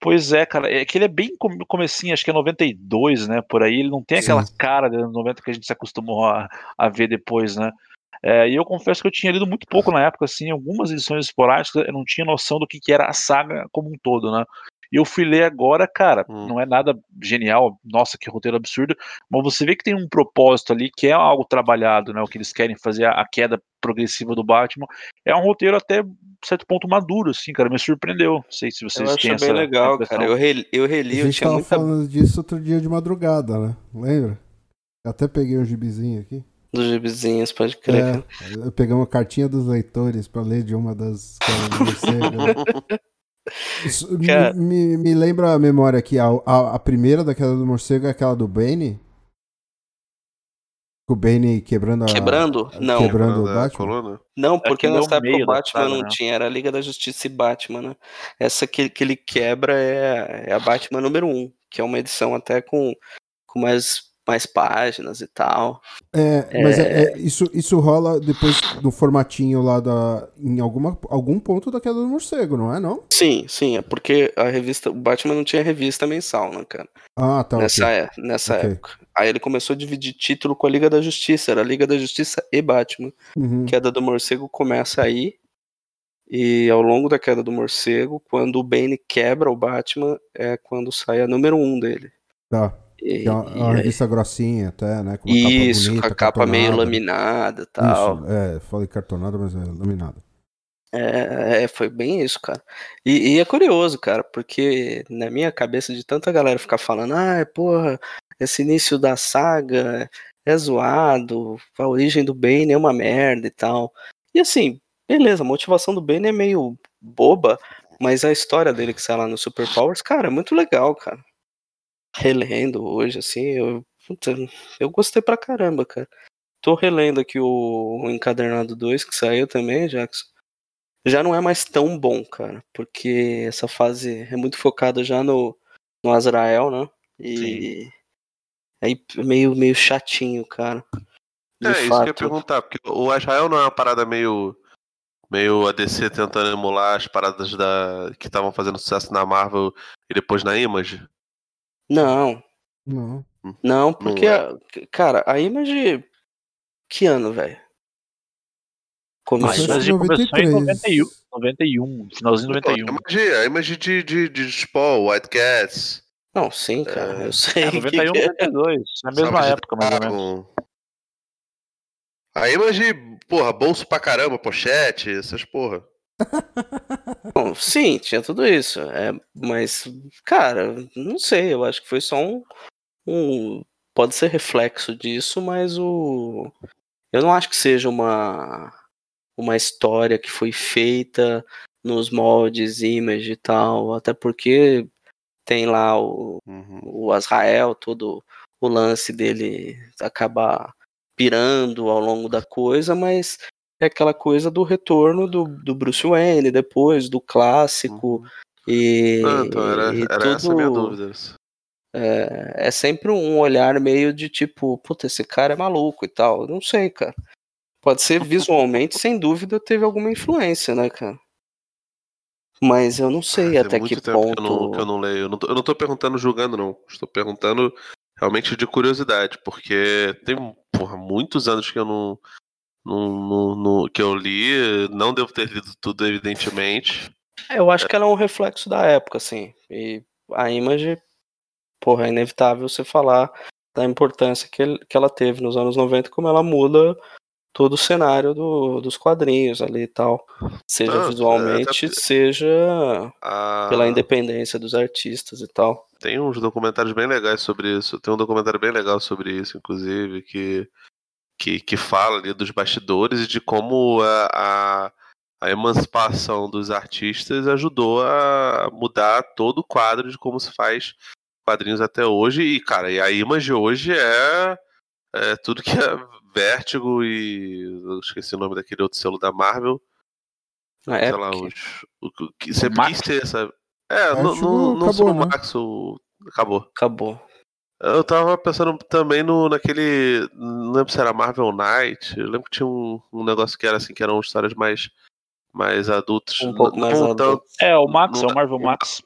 Pois é, cara, é que ele é bem com- comecinho, acho que é 92, né, por aí, ele não tem aquela Sim. cara anos 90 que a gente se acostumou a, a ver depois, né. É, e eu confesso que eu tinha lido muito pouco na época, assim, algumas edições esporádicas, eu não tinha noção do que, que era a saga como um todo, né. E eu fui ler agora, cara, Hum. não é nada genial, nossa, que roteiro absurdo, mas você vê que tem um propósito ali, que é algo trabalhado, né, o que eles querem fazer, a, a queda progressiva do Batman, é um roteiro até certo ponto maduro, assim, cara, me surpreendeu, não sei se Eu vocês têm essa bem legal, impressão. cara. Eu reli, eu A reli, eu gente tinha tava muita falando disso outro dia de madrugada, né? Lembra? Eu até peguei um gibizinho aqui. dos gibizinhos, pode crer. É, eu peguei uma cartinha dos leitores pra ler de uma das que? Isso me- me, me lembra a memória aqui, a, a, a primeira daquela do morcego é aquela do Bane? O Bane quebrando a. Quebrando? Não. Quebrando o Batman? coluna? Não, porque é o nessa época meio o da Batman não né? tinha, era a Liga da Justiça e Batman, né? Essa que, que ele quebra é, é a Batman número 1, que é uma edição até com, com mais, mais páginas e tal. É, mas é- é, isso, isso rola depois no formatinho lá da. em alguma, algum ponto da queda do morcego, não é? Não? Sim, sim, é porque a revista. O Batman não tinha revista mensal, né, cara? Ah, tá. nessa ok. é, nessa Ok. época. Aí ele começou a dividir título com a Liga da Justiça. Era a Liga da Justiça e Batman. Uhum. Queda do Morcego começa aí. E ao longo da queda do morcego, quando o Bane quebra o Batman, é quando sai a número um dele. Tá. Que é uma, e uma aí- revista grossinha até, né? Com isso, capa bonita, com a capa meio laminada e tal. Isso, é, falei cartonada, mas é laminada. É, é, foi bem isso, cara. E, e é curioso, cara, porque na minha cabeça de tanta galera ficar falando, ah, porra, esse início da saga é zoado, a origem do Bane é uma merda e tal. E assim, beleza, a motivação do Bane é meio boba, mas a história dele que sai lá no Super Powers, cara, é muito legal, cara. Relendo hoje, assim, eu, puta, eu gostei pra caramba, cara. Tô relendo aqui o, o Encadernado 2 que saiu também, Jackson já não é mais tão bom, cara, porque essa fase é muito focada já no, no Azrael, né? E aí meio, meio chatinho, cara. De É, isso que eu ia fato. perguntar, porque o Israel não é uma parada meio. meio ADC tentando emular as paradas da que estavam fazendo sucesso na Marvel e depois na Image? Não, Não. não, porque, é. a- cara, a Image. Que ano, velho? Começou. é a gente começou em 93. 91, 91 finalzinho de Pô, 91. a Image, a Image de, de, de Spawn, White Cats. Não, sim, cara, eu sei. É, que 91, que é. 92. Na mesma Salva de época, mais ou menos. Dragon. A Image, porra, bolso pra caramba, pochete, essas porra. Não, sim, tinha tudo isso. É, mas, cara, não sei, eu acho que foi só um, um. Pode ser reflexo disso, mas o. Eu não acho que seja uma. Uma história que foi feita nos moldes, image e tal. Até porque tem lá o, Uhum. o Azrael, todo o lance dele acabar pirando ao longo da coisa, mas é aquela coisa do retorno do, do Bruce Wayne depois, do clássico. E, Ah, então, era, e era essa a minha tudo dúvida. é, é sempre um olhar meio de tipo, puta, esse cara é maluco e tal. Não sei, cara. Pode ser visualmente, sem dúvida, teve alguma influência, né, cara? Mas eu não sei Ah, até que ponto. que eu não, que eu não leio. Eu não, tô, eu não tô perguntando julgando, não. Estou perguntando realmente de curiosidade, porque tem porra, muitos anos que eu não, não, não- não- que eu li. Não devo ter lido tudo, evidentemente. É, Eu acho que ela é um reflexo da época, assim. E a Image, porra, é inevitável você falar da importância que, ele- que ela teve nos anos 90, como ela muda todo o cenário do- dos quadrinhos ali e tal. Seja Ah, visualmente, até- seja A- pela independência dos artistas e tal. Tem uns documentários bem legais sobre isso. Tem um documentário bem legal sobre isso, inclusive, que, que, que fala ali dos bastidores e de como a, a, a emancipação dos artistas ajudou a mudar todo o quadro de como se faz quadrinhos até hoje. E, cara, e a Image hoje é, é tudo que é Vértigo e. Eu esqueci o nome daquele outro selo da Marvel. Na sei época. lá, os, o, que sempre Max? quis ter, sabe? É, não, Vértigo não, não acabou, só no né? Max, o... acabou. Acabou. Eu tava pensando também no, naquele. Não lembro se era Marvel Knight. Eu lembro que tinha um, um negócio que era assim, que eram histórias mais, mais adultas. Um pouco Não mais tanto- adulto. É, o Max, é o Marvel Max.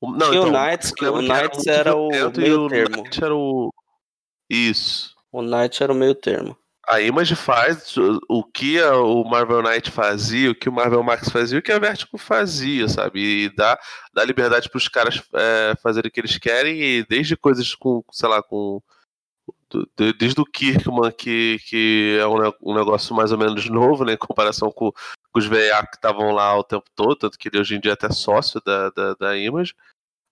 o- Não, Tinha o então, Knights, que o Knights muito era o meio o termo. Knight era o. Isso. O Knight era o meio termo. A Image faz o- que o Marvel Knight fazia, o que o Marvel Max fazia, o que a Vertigo fazia, sabe? E dá, dá liberdade para os caras é, fazerem o que eles querem, e desde coisas com, sei lá, com. Desde o Kirkman, que, que é um, um negócio mais ou menos novo, né, em comparação com, com os VA que estavam lá o tempo todo, tanto que ele hoje em dia é até sócio da, da, da Image,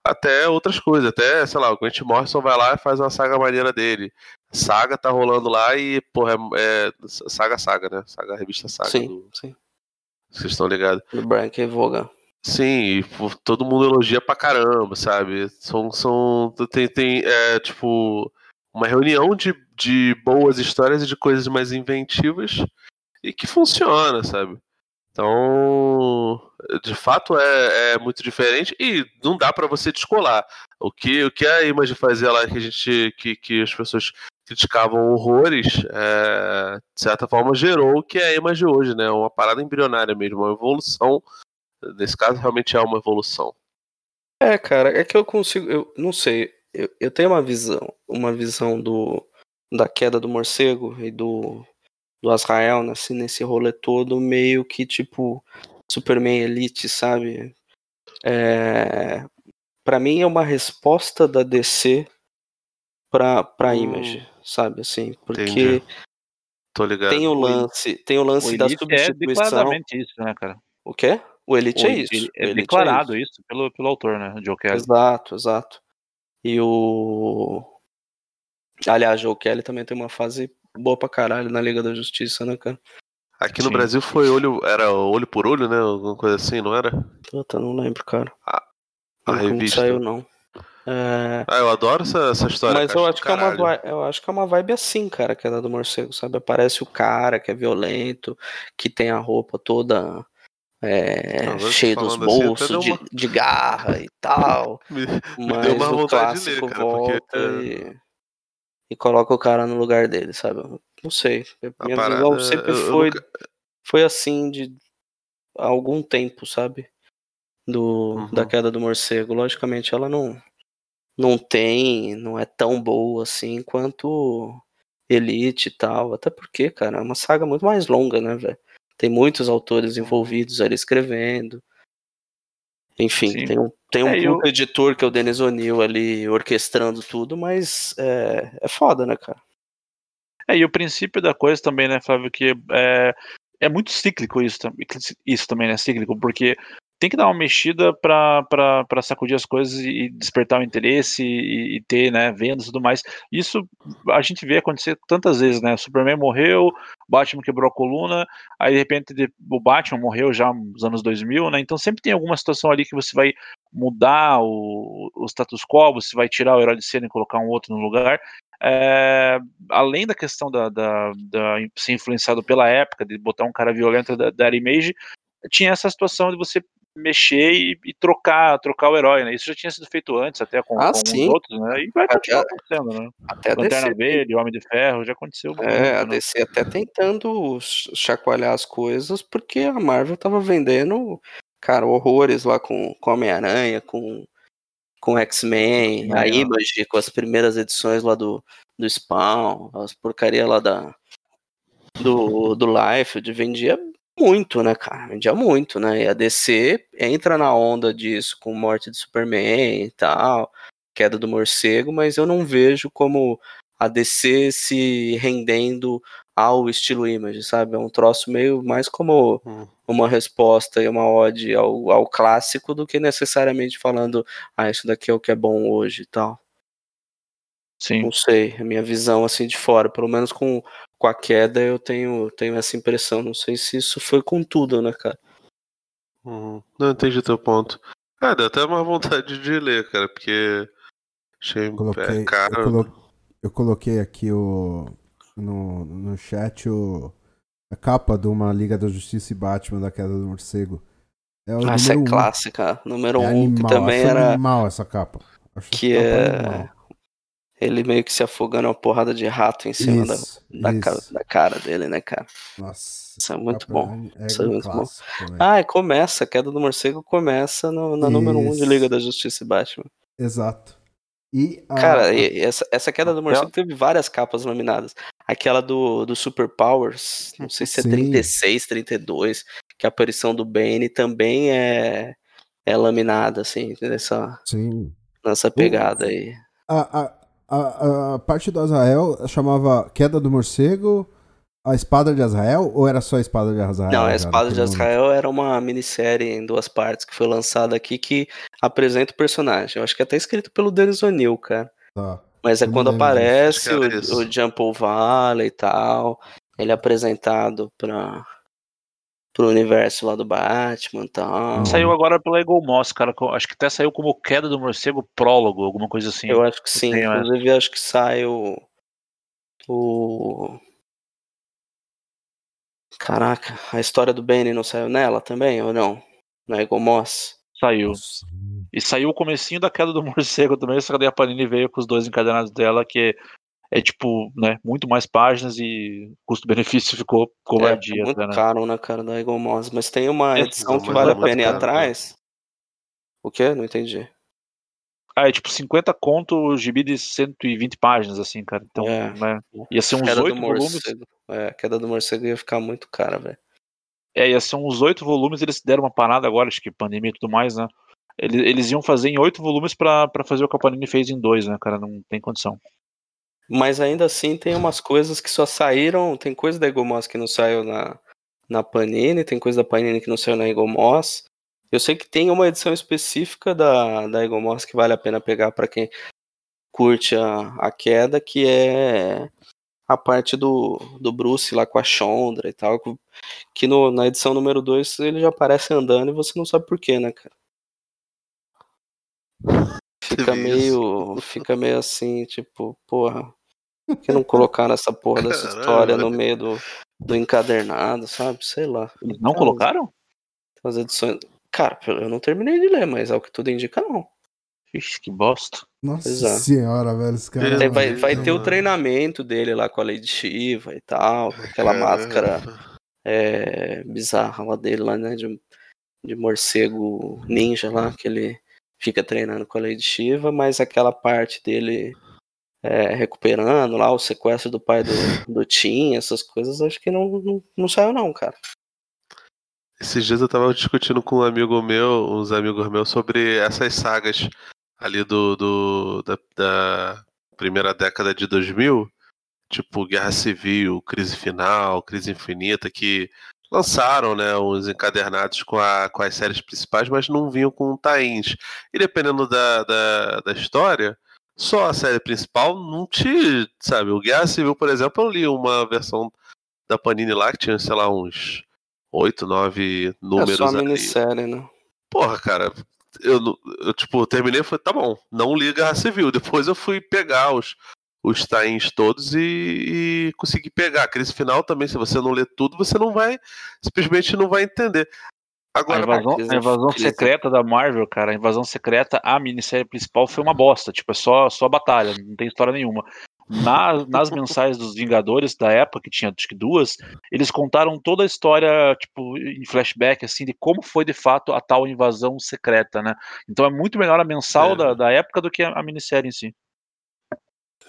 até outras coisas, até, sei lá, o Grant Morrison vai lá e faz uma saga maneira dele. Saga tá rolando lá e, porra, é, é Saga Saga, né? Saga, revista Saga. sim, do- sim. vocês estão ligados? Do Brian K. Vaughan. Sim, e todo mundo elogia pra caramba, sabe? São, são tem, tem é, tipo, uma reunião de, de boas histórias e de coisas mais inventivas e que funciona, sabe? Então, de fato é, é muito diferente e não dá pra você descolar. O que, o que a Image fazia lá que a gente que, que as pessoas criticavam horrores, é, de certa forma gerou o que é a imagem hoje, né? Uma parada embrionária mesmo, uma evolução. Nesse caso, realmente é uma evolução. É, cara, é que eu consigo. Eu não sei. Eu, eu tenho uma visão. Uma visão do da queda do morcego e do, do Azrael assim, nesse rolê todo, meio que tipo Superman Elite, sabe? É, para mim é uma resposta da DC pra, pra Hum. Image, sabe? Assim, porque Entendi. Tô ligado. tem o lance, tem o O lance da Elite é substituição. declaradamente isso, né, cara? o quê? O Elite O é isso. o É Elite declarado isso. isso pelo, pelo autor, né? O Joe Kelly. Exato, exato. E o. Aliás, Joe Kelly também tem uma fase boa pra caralho na Liga da Justiça, né, cara? Aqui no Sim. Brasil foi olho, era olho por olho, né? Alguma coisa assim, não era? Puta, não lembro, cara. A Não, não revista. saiu, não. É, Ah, eu adoro essa, essa história. Mas eu acho, que é uma eu acho que é uma vibe assim, cara, que é do morcego, sabe? Aparece o cara que é violento, que tem a roupa toda é, cheia dos assim, bolsos deu de, uma- de garra e tal. Me, Mas deu uma o de ler, clássico cara, porque volta é, e, e coloca o cara no lugar dele, sabe? Não sei. Minha parada. visão sempre foi, nunca- foi assim de há algum tempo, sabe? Do, Uhum. Da queda do morcego. Logicamente ela não, não tem, não é tão boa assim quanto Elite e tal. Até porque, cara, é uma saga muito mais longa, né, velho? Tem muitos autores envolvidos ali escrevendo. Enfim, Sim. tem um, tem um É, e puta editor que é o Denis O'Neill ali orquestrando tudo, mas é, é foda, né, cara? É, e o princípio da coisa também, né, Flávio, que é, é muito cíclico isso, isso também, né, cíclico, porque tem que dar uma mexida para sacudir as coisas e despertar o interesse e, e ter, né, vendas e tudo mais. Isso a gente vê acontecer tantas vezes, né, Superman morreu, Batman quebrou a coluna, aí de repente o Batman morreu já nos anos 2000, né, então sempre tem alguma situação ali que você vai mudar o, o status quo, você vai tirar o herói de cena e colocar um outro no lugar, é, além da questão da, da, da ser influenciado pela época, de botar um cara violento da, da Image, tinha essa situação de você mexer e, e trocar trocar o herói, né? Isso já tinha sido feito antes, até com, Ah, com outros, né? E vai Até- continuar acontecendo, né? Até a Lanterna DC, Verde, Homem de Ferro, já aconteceu. é, a muito, né? DC até tentando ch- chacoalhar as coisas, porque a Marvel tava vendendo, cara, horrores lá com, com Homem-Aranha, com, com X-Men, a X-Men, ó. Image, com as primeiras edições lá do, do Spawn, as porcaria lá da, do, do Liefeld, vendia muito, né, cara? Vendia muito, né? E a DC entra na onda disso com morte de Superman e tal, queda do morcego, mas eu não vejo como a DC se rendendo ao estilo Image, sabe? É um troço meio mais como Hum. uma resposta e uma ode ao, ao clássico do que necessariamente falando, ah, isso daqui é o que é bom hoje e tal. Sim. Não sei, a minha visão assim de fora, pelo menos com, com a queda eu tenho, tenho essa impressão. Não sei se isso foi com tudo, né, cara? Uhum. Não entendi teu ponto. Ah, deu até uma vontade de ler, cara, porque achei Coloquei, é, eu, caro. colo- eu coloquei aqui o, no, no chat o, a capa de uma Liga da Justiça e Batman da Queda do Morcego. É o Ah, essa é número um. clássica. Número É um, que animal, também acho era. animal essa capa. Acho Que essa capa é. animal. Ele meio que se afogando uma porrada de rato em cima da, Isso, da, ca- isso. da cara dele, né, cara? Nossa, Isso é muito bom. É, Isso é muito bom. também. Ah, e começa, a queda do morcego começa no, na número 1 um de Isso. Liga da Justiça e Batman. Exato. E a, Cara, e- e essa, essa queda do morcego teve várias capas nominadas. Aquela do, do Super Powers, não sei se é Sim. 36, 32, que a aparição do Bane também é, é laminada, assim, nessa, sim. nessa pegada aí. A, a, a, a parte do Azrael chamava Queda do Morcego, a Espada de Azrael, ou era só a Espada de Azrael? Não, a Espada de momento? Azrael era uma minissérie em duas partes que foi lançada aqui que apresenta o personagem. Eu acho que é até escrito pelo Denis O'Neill, cara. Tá. Mas é Eu quando aparece o, o Jump Valley e tal, ele é apresentado para pro universo lá do Batman e tal. Saiu agora pela Eagle Moss, cara. Acho que até saiu como Queda do Morcego Prólogo, alguma coisa assim. Eu acho que sim. tenho essa. Inclusive, acho que sai o. O. Caraca, a história do Benny não saiu nela também, ou não? Na Eagle Moss? Saiu. Nossa. E saiu o comecinho da Queda do Morcego também, só que daí a Panini veio com os dois encadenados dela, que é tipo, né, muito mais páginas e custo-benefício ficou É, covardia, muito até, né? caro, né, cara, da Eagle Moss. Mas tem uma É, edição que vale é a pena ir caro, atrás. O quê? Não entendi. Ah, é tipo 50 conto o gibi de 120 páginas, assim, cara. Então, É. né, ia ser uns 8 volumes. É, a queda do morcego ia ficar muito cara, velho. É, ia ser uns 8 volumes, eles deram uma parada agora, acho que pandemia e tudo mais, né? Eles, eles iam fazer em 8 volumes pra, pra fazer o que a Panini fez em 2, né, cara? Não tem condição. Mas ainda assim tem umas coisas que só saíram. Tem coisa da Eagle Moss que não saiu na, na Panini, tem coisa da Panini que não saiu na Eagle Moss. Eu sei que tem uma edição específica da, da Eagle Moss que vale a pena pegar para quem curte a, a queda, que é a parte do, do Bruce lá com a Chondra e tal. Que no, na edição número 2 ele já aparece andando e você não sabe porquê, né, cara? Fica meio, fica meio assim, tipo, porra, por que não colocaram essa porra dessa Caralho, história no meio do, do encadernado, sabe? Sei lá. Eles não colocaram? As edições. Cara, eu não terminei de ler, mas ao que tudo indica, não. Ixi, que bosta. Nossa Exato. senhora, velho, esse cara. Tem- vai, vai ter o treinamento dele lá com a Lady Shiva e tal, aquela máscara é, bizarra lá dele, lá, né? De, de morcego ninja lá, que ele fica treinando com a Lady Shiva, mas aquela parte dele é, recuperando lá o sequestro do pai do, do Tim, essas coisas, acho que não, não, não saiu, não, cara. Esses dias eu tava discutindo com um amigo meu, uns amigos meus, sobre essas sagas ali do, do da, da primeira década de 2000, tipo Guerra Civil, Crise Final, Crise Infinita, que lançaram, né, uns encadernados com, a, com as séries principais, mas não vinham com tains. E dependendo da, da, da história, só a série principal não te, sabe, o Guerra Civil, por exemplo, eu li uma versão da Panini lá que tinha, sei lá, uns oito, nove É números só a ali. minissérie, né? Porra, cara, eu, eu tipo, terminei e falei, tá bom, não li Guerra Civil. Depois eu fui pegar os, os tains todos e, e consegui pegar. Crise final também, se você não lê tudo, você não vai, simplesmente não vai entender. A Agora, invasão, crise- a invasão secreta da Marvel, cara, a invasão secreta, a minissérie principal foi uma bosta. Tipo, é só, só batalha, não tem história nenhuma. Na- nas mensais dos Vingadores da época, que tinha acho que duas, eles contaram toda a história, tipo, em flashback, assim, de como foi de fato a tal invasão secreta, né? Então é muito melhor a mensal É. da, da época do que a, a minissérie em si.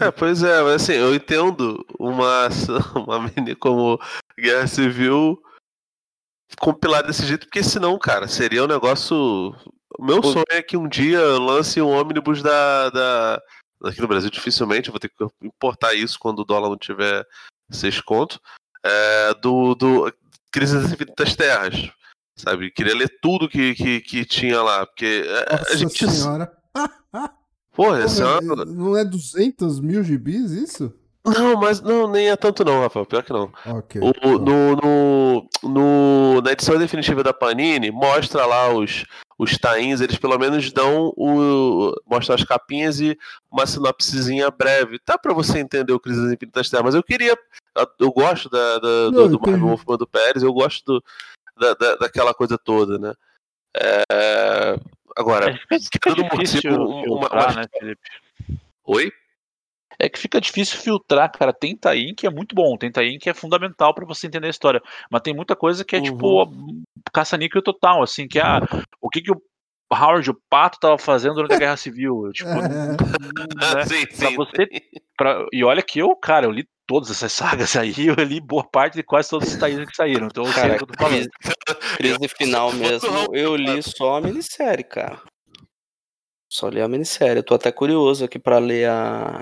É, pois é, mas assim, eu entendo uma, uma mini como Guerra Civil compilar desse jeito, porque senão, cara, seria um negócio. O meu Pô. sonho é que um dia lance um ônibus da, da. Aqui no Brasil, dificilmente, eu vou ter que importar isso quando o dólar não tiver seis conto. É, do, do Crise das Infinitas Terras. Sabe? Queria ler tudo que, que, que tinha lá. Porque é, a Nossa gente. senhora. Porra, essa é Porra, uma- não é 200 mil gibis isso? Não, mas não, nem é tanto não, Rafael. Pior que não. Ok. O- tá. no, no, no- na edição definitiva da Panini, mostra lá os, os tains, eles pelo menos dão o. mostram as capinhas e uma sinopsezinha breve. Tá pra você entender o Crise das Infinitas Terras, mas eu queria. Eu gosto da, da- Não, do, do. Marvel Wolfman do Pérez, eu gosto do- da, da- daquela coisa toda, né? É, agora, É, fica, fica difícil uma- uma- né, Felipe? oi? É que fica difícil filtrar, cara. Tem Taim que é muito bom, tem Taim que é fundamental pra você entender a história. Mas tem muita coisa que é Uhum. tipo caça-níquel total, assim, que ah, o que, que o Howard, o Pato, tava fazendo durante a Guerra Civil. Tipo, né? sim, Pra sim. você- pra- E olha que eu, cara, eu li todas essas sagas aí, eu li boa parte de quase todos os Tains que saíram. Então eu sei Cara, o que eu tô falando. crise, crise final mesmo, eu li só a minissérie, cara. Só li a minissérie. Eu tô até curioso aqui pra ler a,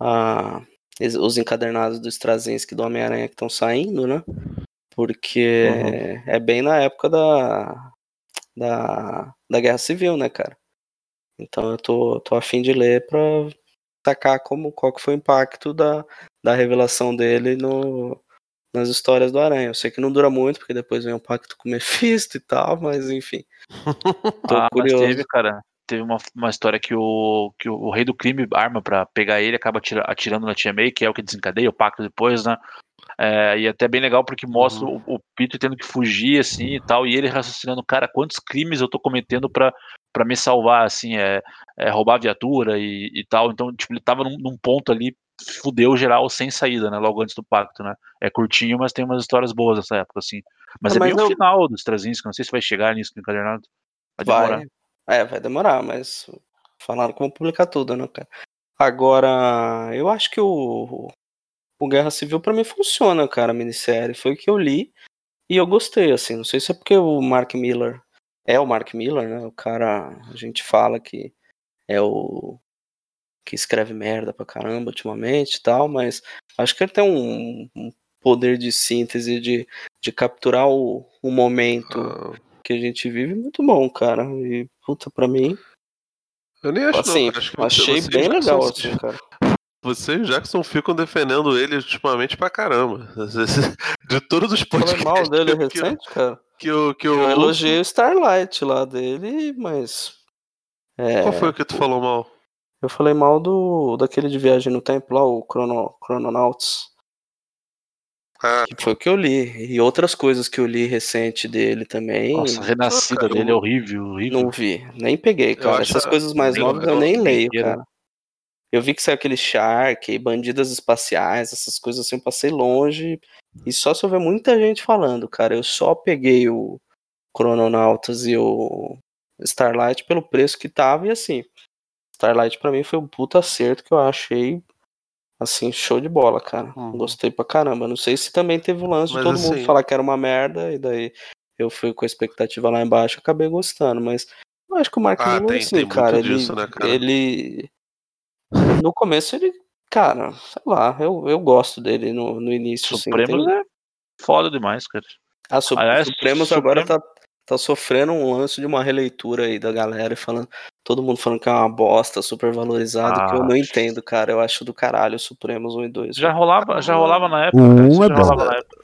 a- os encadernados do Straczynski do Homem-Aranha que estão saindo, né? Porque Uhum. é bem na época da, da, da Guerra Civil, né, cara? Então eu tô, tô a fim de ler pra sacar como, qual que foi o impacto da, da revelação dele no, nas histórias do Aranha. Eu sei que não dura muito, porque depois vem o pacto com o Mephisto e tal, mas enfim. Tô Ah, mas curioso. teve, cara, teve uma, uma história que o, que o rei do crime arma pra pegar ele, acaba atira- atirando na Tia May, que é o que desencadeia o pacto depois, né? É, e é até bem legal porque mostra Uhum. o, o Peter tendo que fugir, assim, e tal, e ele raciocinando, cara, quantos crimes eu tô cometendo pra, pra me salvar, assim, é, é roubar viatura e, e tal. Então, tipo, ele tava num, num ponto ali fudeu geral sem saída, né? Logo antes do pacto, né? É curtinho, mas tem umas histórias boas nessa época, assim. Mas É, é, bem mas o final do Straczynski, não sei se vai chegar nisso no encadernado. Vai demorar. É, vai demorar, mas falaram que vão publicar tudo, né, cara? Agora, eu acho que o, o Guerra Civil pra mim funciona, cara, a minissérie. Foi o que eu li e eu gostei, assim. Não sei se é porque o Mark Miller é o Mark Miller, né? O cara, a gente fala que é o que escreve merda pra caramba ultimamente e tal, mas acho que ele tem um, um poder de síntese, de, de capturar o, o momento Ah, que a gente vive muito bom, cara. E, puta, pra mim, eu nem acho assim, não. Acho que você- achei vocês bem já legal, são- assim, cara. Você e o Jackson ficam defendendo ele ultimamente pra caramba. De todos os Falei podcasts mal dele que, que, recente, cara. que eu, que eu, Eu elogiei o Starlight lá dele, mas. É, Qual foi o que tu falou mal? Eu falei mal do daquele de viagem no tempo lá, o Chrono, Chrononauts. Ah, Que foi o que eu li. E outras coisas que eu li recente dele também. Nossa, a renascida cara, dele é eu- horrível, horrível. Não vi, nem peguei, cara. Essas coisas mais novas eu eu nem leio, cara. Eu vi que saiu aquele Shark, bandidas espaciais, essas coisas assim, eu passei longe. E só se eu ver muita gente falando, cara. Eu só peguei o Chrononautas e o Starlight pelo preço que tava, e assim. Starlight pra mim foi um puta acerto que eu achei assim, show de bola, cara. Uhum. Gostei pra caramba. Não sei se também teve o lance Mas, de todo mundo assim- falar que era uma merda, e daí eu fui com a expectativa lá embaixo e acabei gostando, mas eu acho que o Mark Ah, Miller, tem- assim, cara, disso, ele, né, cara? ele. No começo ele. Cara, sei lá, eu, eu gosto dele no, no início. assim, Supremos tem- é foda demais, cara. A Su- Aliás, Supremos Supremo- agora tá, tá sofrendo um lance de uma releitura aí da galera e falando. Todo mundo falando que é uma bosta, super valorizado, que eu Ah. não entendo, cara. Eu acho do caralho o Supremos 1 e 2. Já rolava, já rolava na época. O cara, um isso é já bom. rolava na época.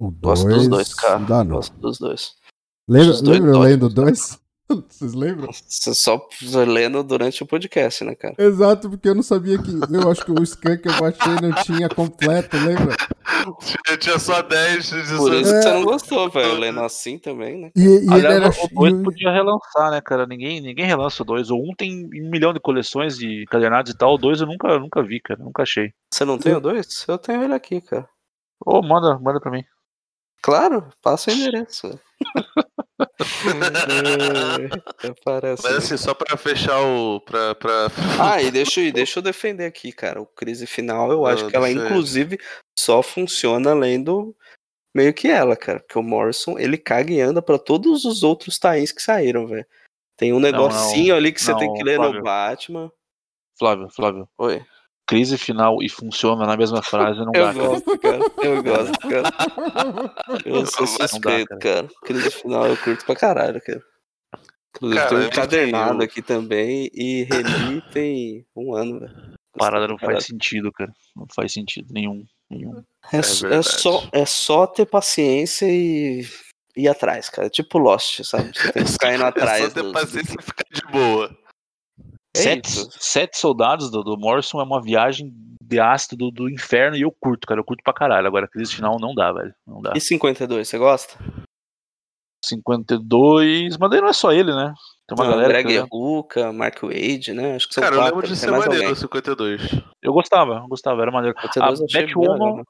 O Gosto dois, dos dois, cara. Não dá, não. Gosto dos dois. Lembra, lembra eu lendo dois? Vocês lembram? Você só lendo durante o podcast, né, cara? Exato, porque eu não sabia que. Eu acho que o scan que eu baixei não tinha completo, lembra? tinha, tinha só 10 de Por isso que É. você não gostou, velho. Lendo assim também, né? E, e Aliás, era. o 2 e- podia relançar, né, cara? Ninguém, ninguém relança o 2. O 1 um tem um milhão de coleções de cadernados e tal. O 2 eu nunca, eu nunca vi, cara. Nunca achei. Você não tem o dois? Eu tenho ele aqui, cara. Ô, manda, manda pra mim. Claro, passa o endereço. É. Mas assim, só pra fechar o. Pra, pra... Ah, e deixa, e deixa eu defender aqui, cara. O crise final, eu acho Ah, que ela, inclusive, só funciona lendo meio que ela, cara. Porque o Morrison, ele caga e anda pra todos os outros tains que saíram, velho. Tem um negocinho ali que você tem não, que ler Flávio. no Batman. Flávio, Flávio. Oi. Crise final e funciona na mesma frase, não Eu dá, cara. gosto, cara. Eu gosto, cara. Eu sou Não dá, suspeito, cara. Crise final eu curto pra caralho, cara. Inclusive Cara, tem um eu encadernado aqui também e reli tem um ano, velho. Parada não faz sentido, cara. Não faz sentido nenhum. nenhum. É, É só- é só, é só ter paciência e ir atrás, cara. Tipo Lost, sabe? Você tem que ficar indo atrás. É só ter dos- paciência e ficar de boa. É sete, isso. sete soldados do, do Morrison é uma viagem de ácido do, do inferno e eu curto, cara. Eu curto pra caralho. Agora, crise final não dá, velho. Não dá. E 52, você gosta? 52. Mas daí não é só ele, né? Tem uma Não, galera. Greg que eu, Rucka, Mark Wade, né? Acho que são Cara, eu quatro, lembro de tem ser maneiro o alguém. 52. eu gostava, eu gostava, era maneiro. A 52 eu achei bem legal, Batwoman, né?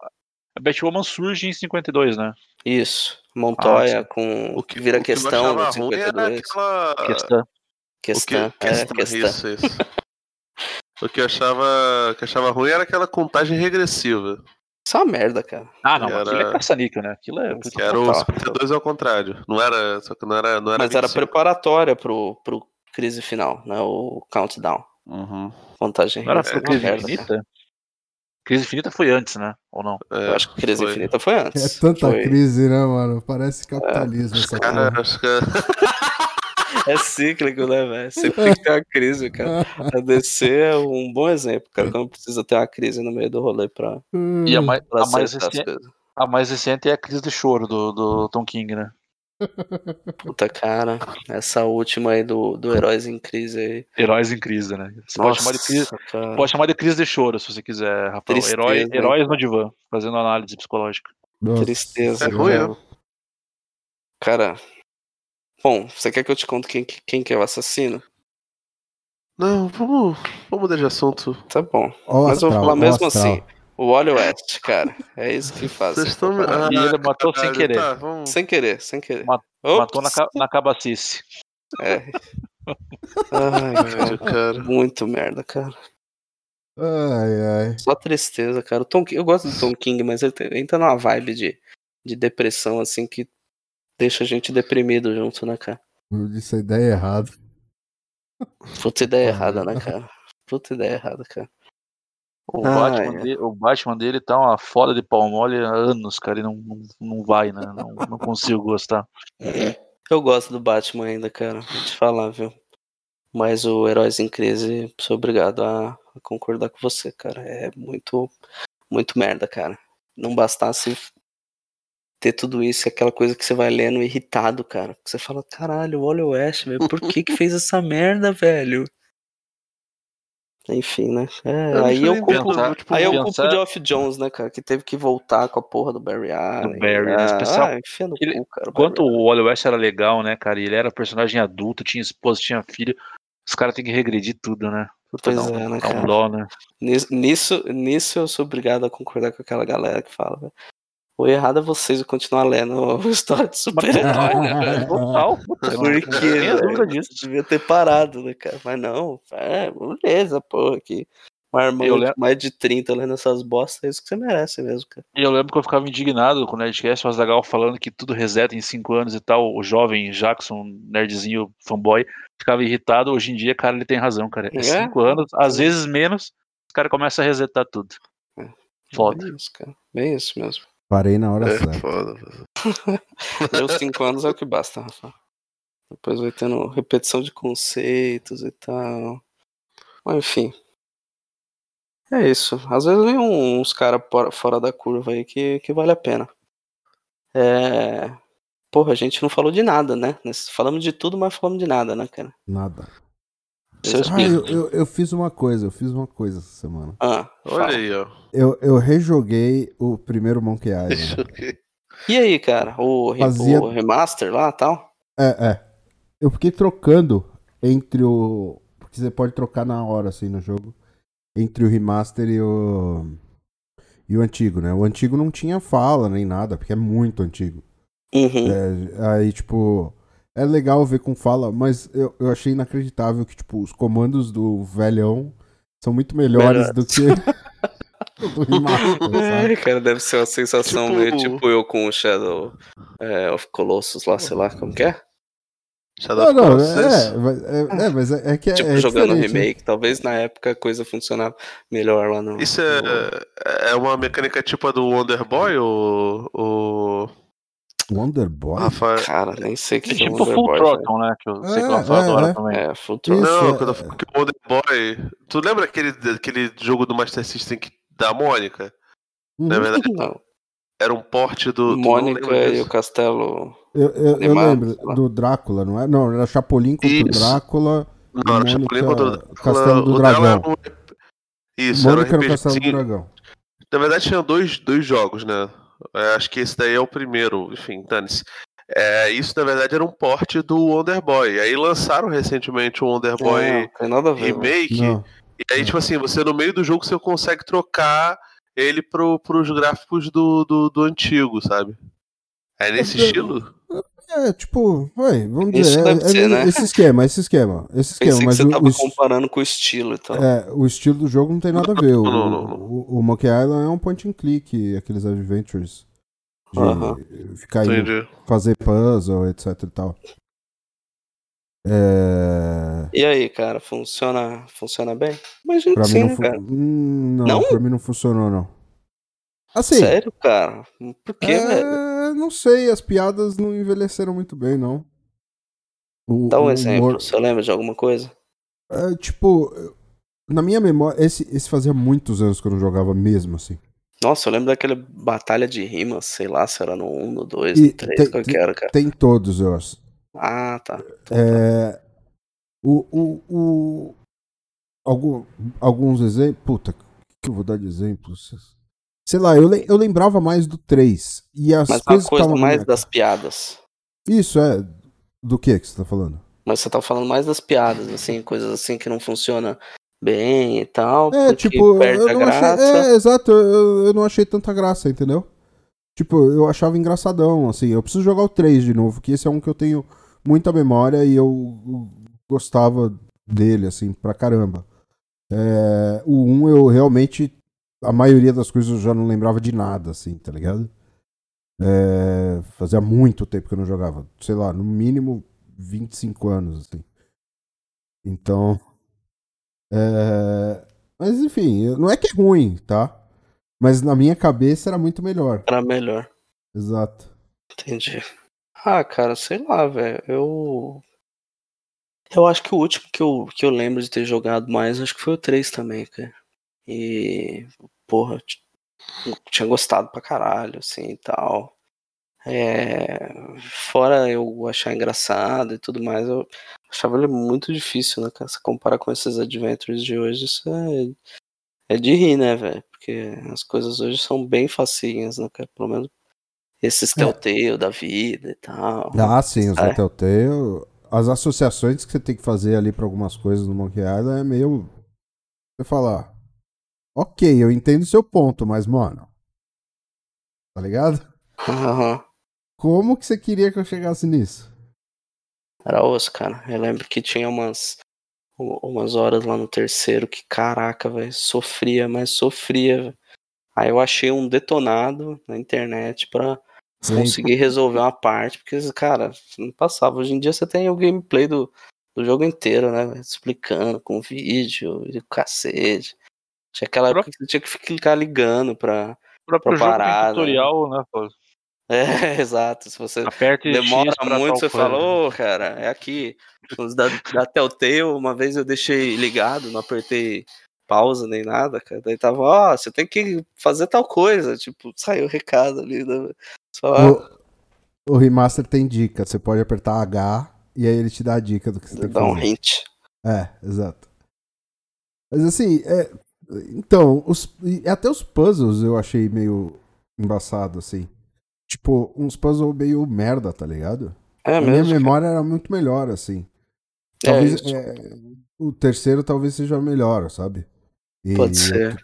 a Batwoman surge em 52, né? Isso. Montoya Ah, com O que vira o que eu questão achava no ruim era 52. aquela. Questão. O que, Questão, é, questão. Isso, isso. o que eu achava, que eu achava ruim era aquela contagem regressiva. Isso é uma merda, cara. Ah, não, Que aquilo era- é caça-níquel, né? Aquilo é. Que era o Total. 52 ao contrário. Não era. Só que não era. Não era Mas era 25. preparatória pro, pro crise final, né? O countdown. Uhum. Contagem Não era é Crise merda, cara. Infinita? Crise Infinita foi antes, né? Ou não? É, Eu acho que crise foi. infinita foi É antes. tanta Foi- crise, né, mano? Parece capitalismo essa Cara, porra. É cíclico, né, velho? Sempre tem que ter uma crise, cara. A DC é um bom exemplo, cara. Quando precisa ter uma crise no meio do rolê pra, E a mais, pra a mais, recente, a mais recente é a crise de choro do, do Tom King, né? Puta, cara. Essa última aí do, do Heróis em Crise aí. Heróis em crise, né? Você pode chamar de crise. cara. Pode chamar de crise de choro, se você quiser, Rafael. Tristeza, Herói, né? heróis no divã, fazendo análise psicológica. Nossa Tristeza. É ruim, cara. Cara. Bom, você quer que eu te conte quem, quem que é o assassino? Não, vamos, vamos mudar de assunto. Tá bom. Ó Mas eu vou falar mesmo astral. assim. O Wally West, cara. É isso que faz. Vocês estão. Ah, E ele matou sem querer. Tá, vamos... Sem querer, sem querer. Ma- Ops. Matou na, ca- na cabacice. É. Ai, cara. cara. Muito merda, cara. Ai, ai. Só tristeza, cara. O Tom King- eu gosto do Tom King, mas ele tem- entra numa vibe de, de depressão, assim, que deixa a gente deprimido junto, né, cara? Eu disse a ideia errada. Puta ideia errada, né, cara? Puta ideia errada, cara. O, Ah, Batman é. dele, o Batman dele tá uma foda de pau mole há anos, cara, e não, não, não vai, né? Não, não consigo gostar. Eu gosto do Batman ainda, cara. Vou te falar, viu? Mas o Heróis em Crise, sou obrigado a, a concordar com você, cara. É muito, muito merda, cara. Não bastasse ter tudo isso, aquela coisa que você vai lendo irritado, cara. Que você fala, caralho, olha o West, velho. Por que que fez essa merda, velho? Enfim, né? É, Eu aí eu culpo, tipo, aí eu pensar- culpo o Geoff Jones, né, cara? Que teve que voltar com a porra do Barry Allen. Barry, né? Especial- ah, enfia no ele- cu, cara. o Enquanto o Wally West era legal, né, cara, e ele era personagem adulto, tinha esposa, tinha filho, os caras têm que regredir tudo, né? Pois dá um, é, né, dá um dó, né? Nisso, nisso, nisso eu sou obrigado a concordar com aquela galera que fala, velho. O errado é vocês continuar lendo a história de super-herói, né? Total, puta, Porque, tenha velho, dúvida disso. devia ter parado, né, cara? Mas não, é, beleza, porra, aqui. Uma irmã Eu de lembro- mais de 30 lendo essas bostas, é isso que você merece mesmo, cara. E eu lembro que eu ficava indignado com o Nerdcast, o Azagal falando que tudo reseta em 5 anos e tal. O jovem Jackson, nerdzinho, fanboy, ficava irritado. Hoje em dia, cara, ele tem razão, cara. É É? 5 anos, às vezes menos, os caras começam a resetar tudo. Foda. Bem isso, cara. Bem isso mesmo. Parei na hora É certa. foda. Deu 5 anos é o que basta, Rafa. Depois vai tendo repetição de conceitos e tal. Mas, enfim. É isso. Às vezes vem um- uns caras fora da curva aí que, que vale a pena. É. Porra, a gente não falou de nada, né? Nós Falamos de tudo, mas falamos de nada, né, cara? Nada. Seus Ah, eu, eu, eu fiz uma coisa, eu fiz uma coisa essa semana. Ah, Olha fala. aí, ó. Eu, eu rejoguei o primeiro Monkey Island. E aí, cara? O, re- Fazia- o remaster lá e tal? É, é. Eu fiquei trocando entre o. Porque você pode trocar na hora, assim, no jogo. Entre o remaster e o. E o antigo, né? O antigo não tinha fala nem nada, porque é muito antigo. Uhum. É, aí, tipo. É legal ver com fala, mas eu, eu achei inacreditável que, tipo, os comandos do velhão são muito melhores do que. do remaster, sabe? É, cara, deve ser uma sensação Tipo- meio tipo eu com o Shadow é, of Colossus lá, sei lá, como que é? Shadow Não, of não, Colossus. é, mas- é, é, mas é, é que é, tipo, é jogando né? remake. Talvez na época a coisa funcionava melhor lá no. Isso no- é, é uma mecânica tipo a do Wonder Boy ou. ou... Wonder Boy? Rafael. Cara, nem sei o que É que é tipo Wonder Full Boy, Throttle, né? Que eu sei que o É, Rafael é, adora é. também. velho. É, Full Throttle. Isso, Não, é- quando eu falo que o Wonder Boy. Tu lembra aquele, aquele jogo do Master System que, da Mônica? Uhum. Na verdade, Não. era um porte do. Mônica e disso? o Castelo. Eu, eu, eu lembro do Drácula, não é? Não, era Chapolin contra o. Drácula. Não, era o Mônica- Chapolin contra o Drácula. Castelo do o Dragão. era um- Isso, Mônica era um no Castelo do. Dragão. Na verdade, tinha dois, dois jogos, né? É, acho que esse daí é o primeiro, enfim, dane-se. É, isso, na verdade, era um porte do Wonder Boy. Aí lançaram recentemente o Wonder Boy É, não tem nada a ver. velho. Remake. Não. E aí, tipo assim, você no meio do jogo você consegue trocar ele pro, pros gráficos do, do, do antigo, sabe? É nesse estilo? É, tipo, vai, vamos Isso dizer. deve é- ser, é né? Esse esquema, esse esquema. Esse esquema, Pensei que mas você o, tava o, comparando com o estilo e tal. é, o estilo do jogo não tem nada a ver. O, Não, não, não, não. o, o Monkey Island é um point and click, aqueles adventures. De Aham. ficar indo Entendi. fazer puzzle, etc e tal. É... E aí, cara, funciona, funciona bem? Imagino Pra que mim sim, não, né, fu- cara? Hum, não, Não? pra mim não funcionou, não. Assim, Sério, cara? Por quê, velho? É, não sei, as piadas não envelheceram muito bem, não. O, Dá um exemplo. humor- Você lembra de alguma coisa? é, tipo, na minha memória, esse, esse fazia muitos anos que eu não jogava mesmo, assim. Nossa, eu lembro daquela batalha de rimas, sei lá, se era no 1, no 2, E no 3, tem- qual que era, cara? Tem todos, eu acho. Ah, tá. É, o, o, o, algum, alguns exemplos. Puta, o que eu vou dar de exemplos? Sei lá, eu, eu lembrava mais do 3. E as Mas uma coisas que coisa mais minha- das piadas. Isso, é. Do que que você tá falando? Mas você tá falando mais das piadas, assim, coisas assim que não funciona bem e tal. É, tipo, eu não achei. É, exato, eu, eu não achei tanta graça, entendeu? Tipo, eu achava engraçadão, assim. Eu preciso jogar o 3 de novo, que esse é um que eu tenho muita memória e eu eu gostava dele, assim, pra caramba. É, o 1 eu realmente. A maioria das coisas eu já não lembrava de nada, assim, tá ligado? É, fazia muito tempo que eu não jogava. Sei lá, no mínimo 25 anos, assim. Então. é, mas enfim, não é que é ruim, tá? Mas na minha cabeça era muito melhor. Era melhor. Exato. Entendi. Ah, cara, sei lá, velho. Eu. Eu acho que o último que eu, que eu lembro de ter jogado mais, acho que foi o 3 também, cara. E. Porra, tinha gostado pra caralho, assim e tal. É, fora eu achar engraçado e tudo mais, eu achava ele muito difícil, né? Se comparar com esses adventures de hoje, isso é, é de rir, né, velho? Porque as coisas hoje são bem facinhas, né? Pelo menos esses Telltale da vida e tal. Ah, sim, os É. Telltale. As associações que você tem que fazer ali pra algumas coisas no Monkey Island é meio. Você falar. Ok, eu entendo o seu ponto, mas, mano. Tá ligado? Aham. Como que você queria que eu chegasse nisso? Era osso, cara. Eu lembro que tinha umas, umas horas lá no terceiro que, caraca, velho, sofria, mas sofria. velho. Aí eu achei um detonado na internet pra Sim. conseguir resolver uma parte, porque, cara, não passava. Hoje em dia você tem o gameplay do, do jogo inteiro, né? Explicando com vídeo e cacete. Tinha aquela época que você tinha que ficar ligando pra. O próprio Pra né? tutorial, né? pô? É, exato. Se você Aperte demora muito, você coisa. fala, ô, cara, é aqui. Da, da Telltale, uma vez eu deixei ligado, não apertei pausa nem nada, cara. Daí tava, ó, você tem que fazer tal coisa. Tipo, saiu o recado ali. Né? Só, O, o remaster tem dica. Você pode apertar H e aí ele te dá a dica do que você tem que dá um fazer. hint. É, exato. Mas assim, é, então, os, até os puzzles eu achei meio embaçado, assim. Tipo, uns puzzles meio merda, tá ligado? É a minha mesmo. cara. memória era muito melhor, assim. É, Talvez isso é, o terceiro talvez seja melhor, sabe? E- Pode ser.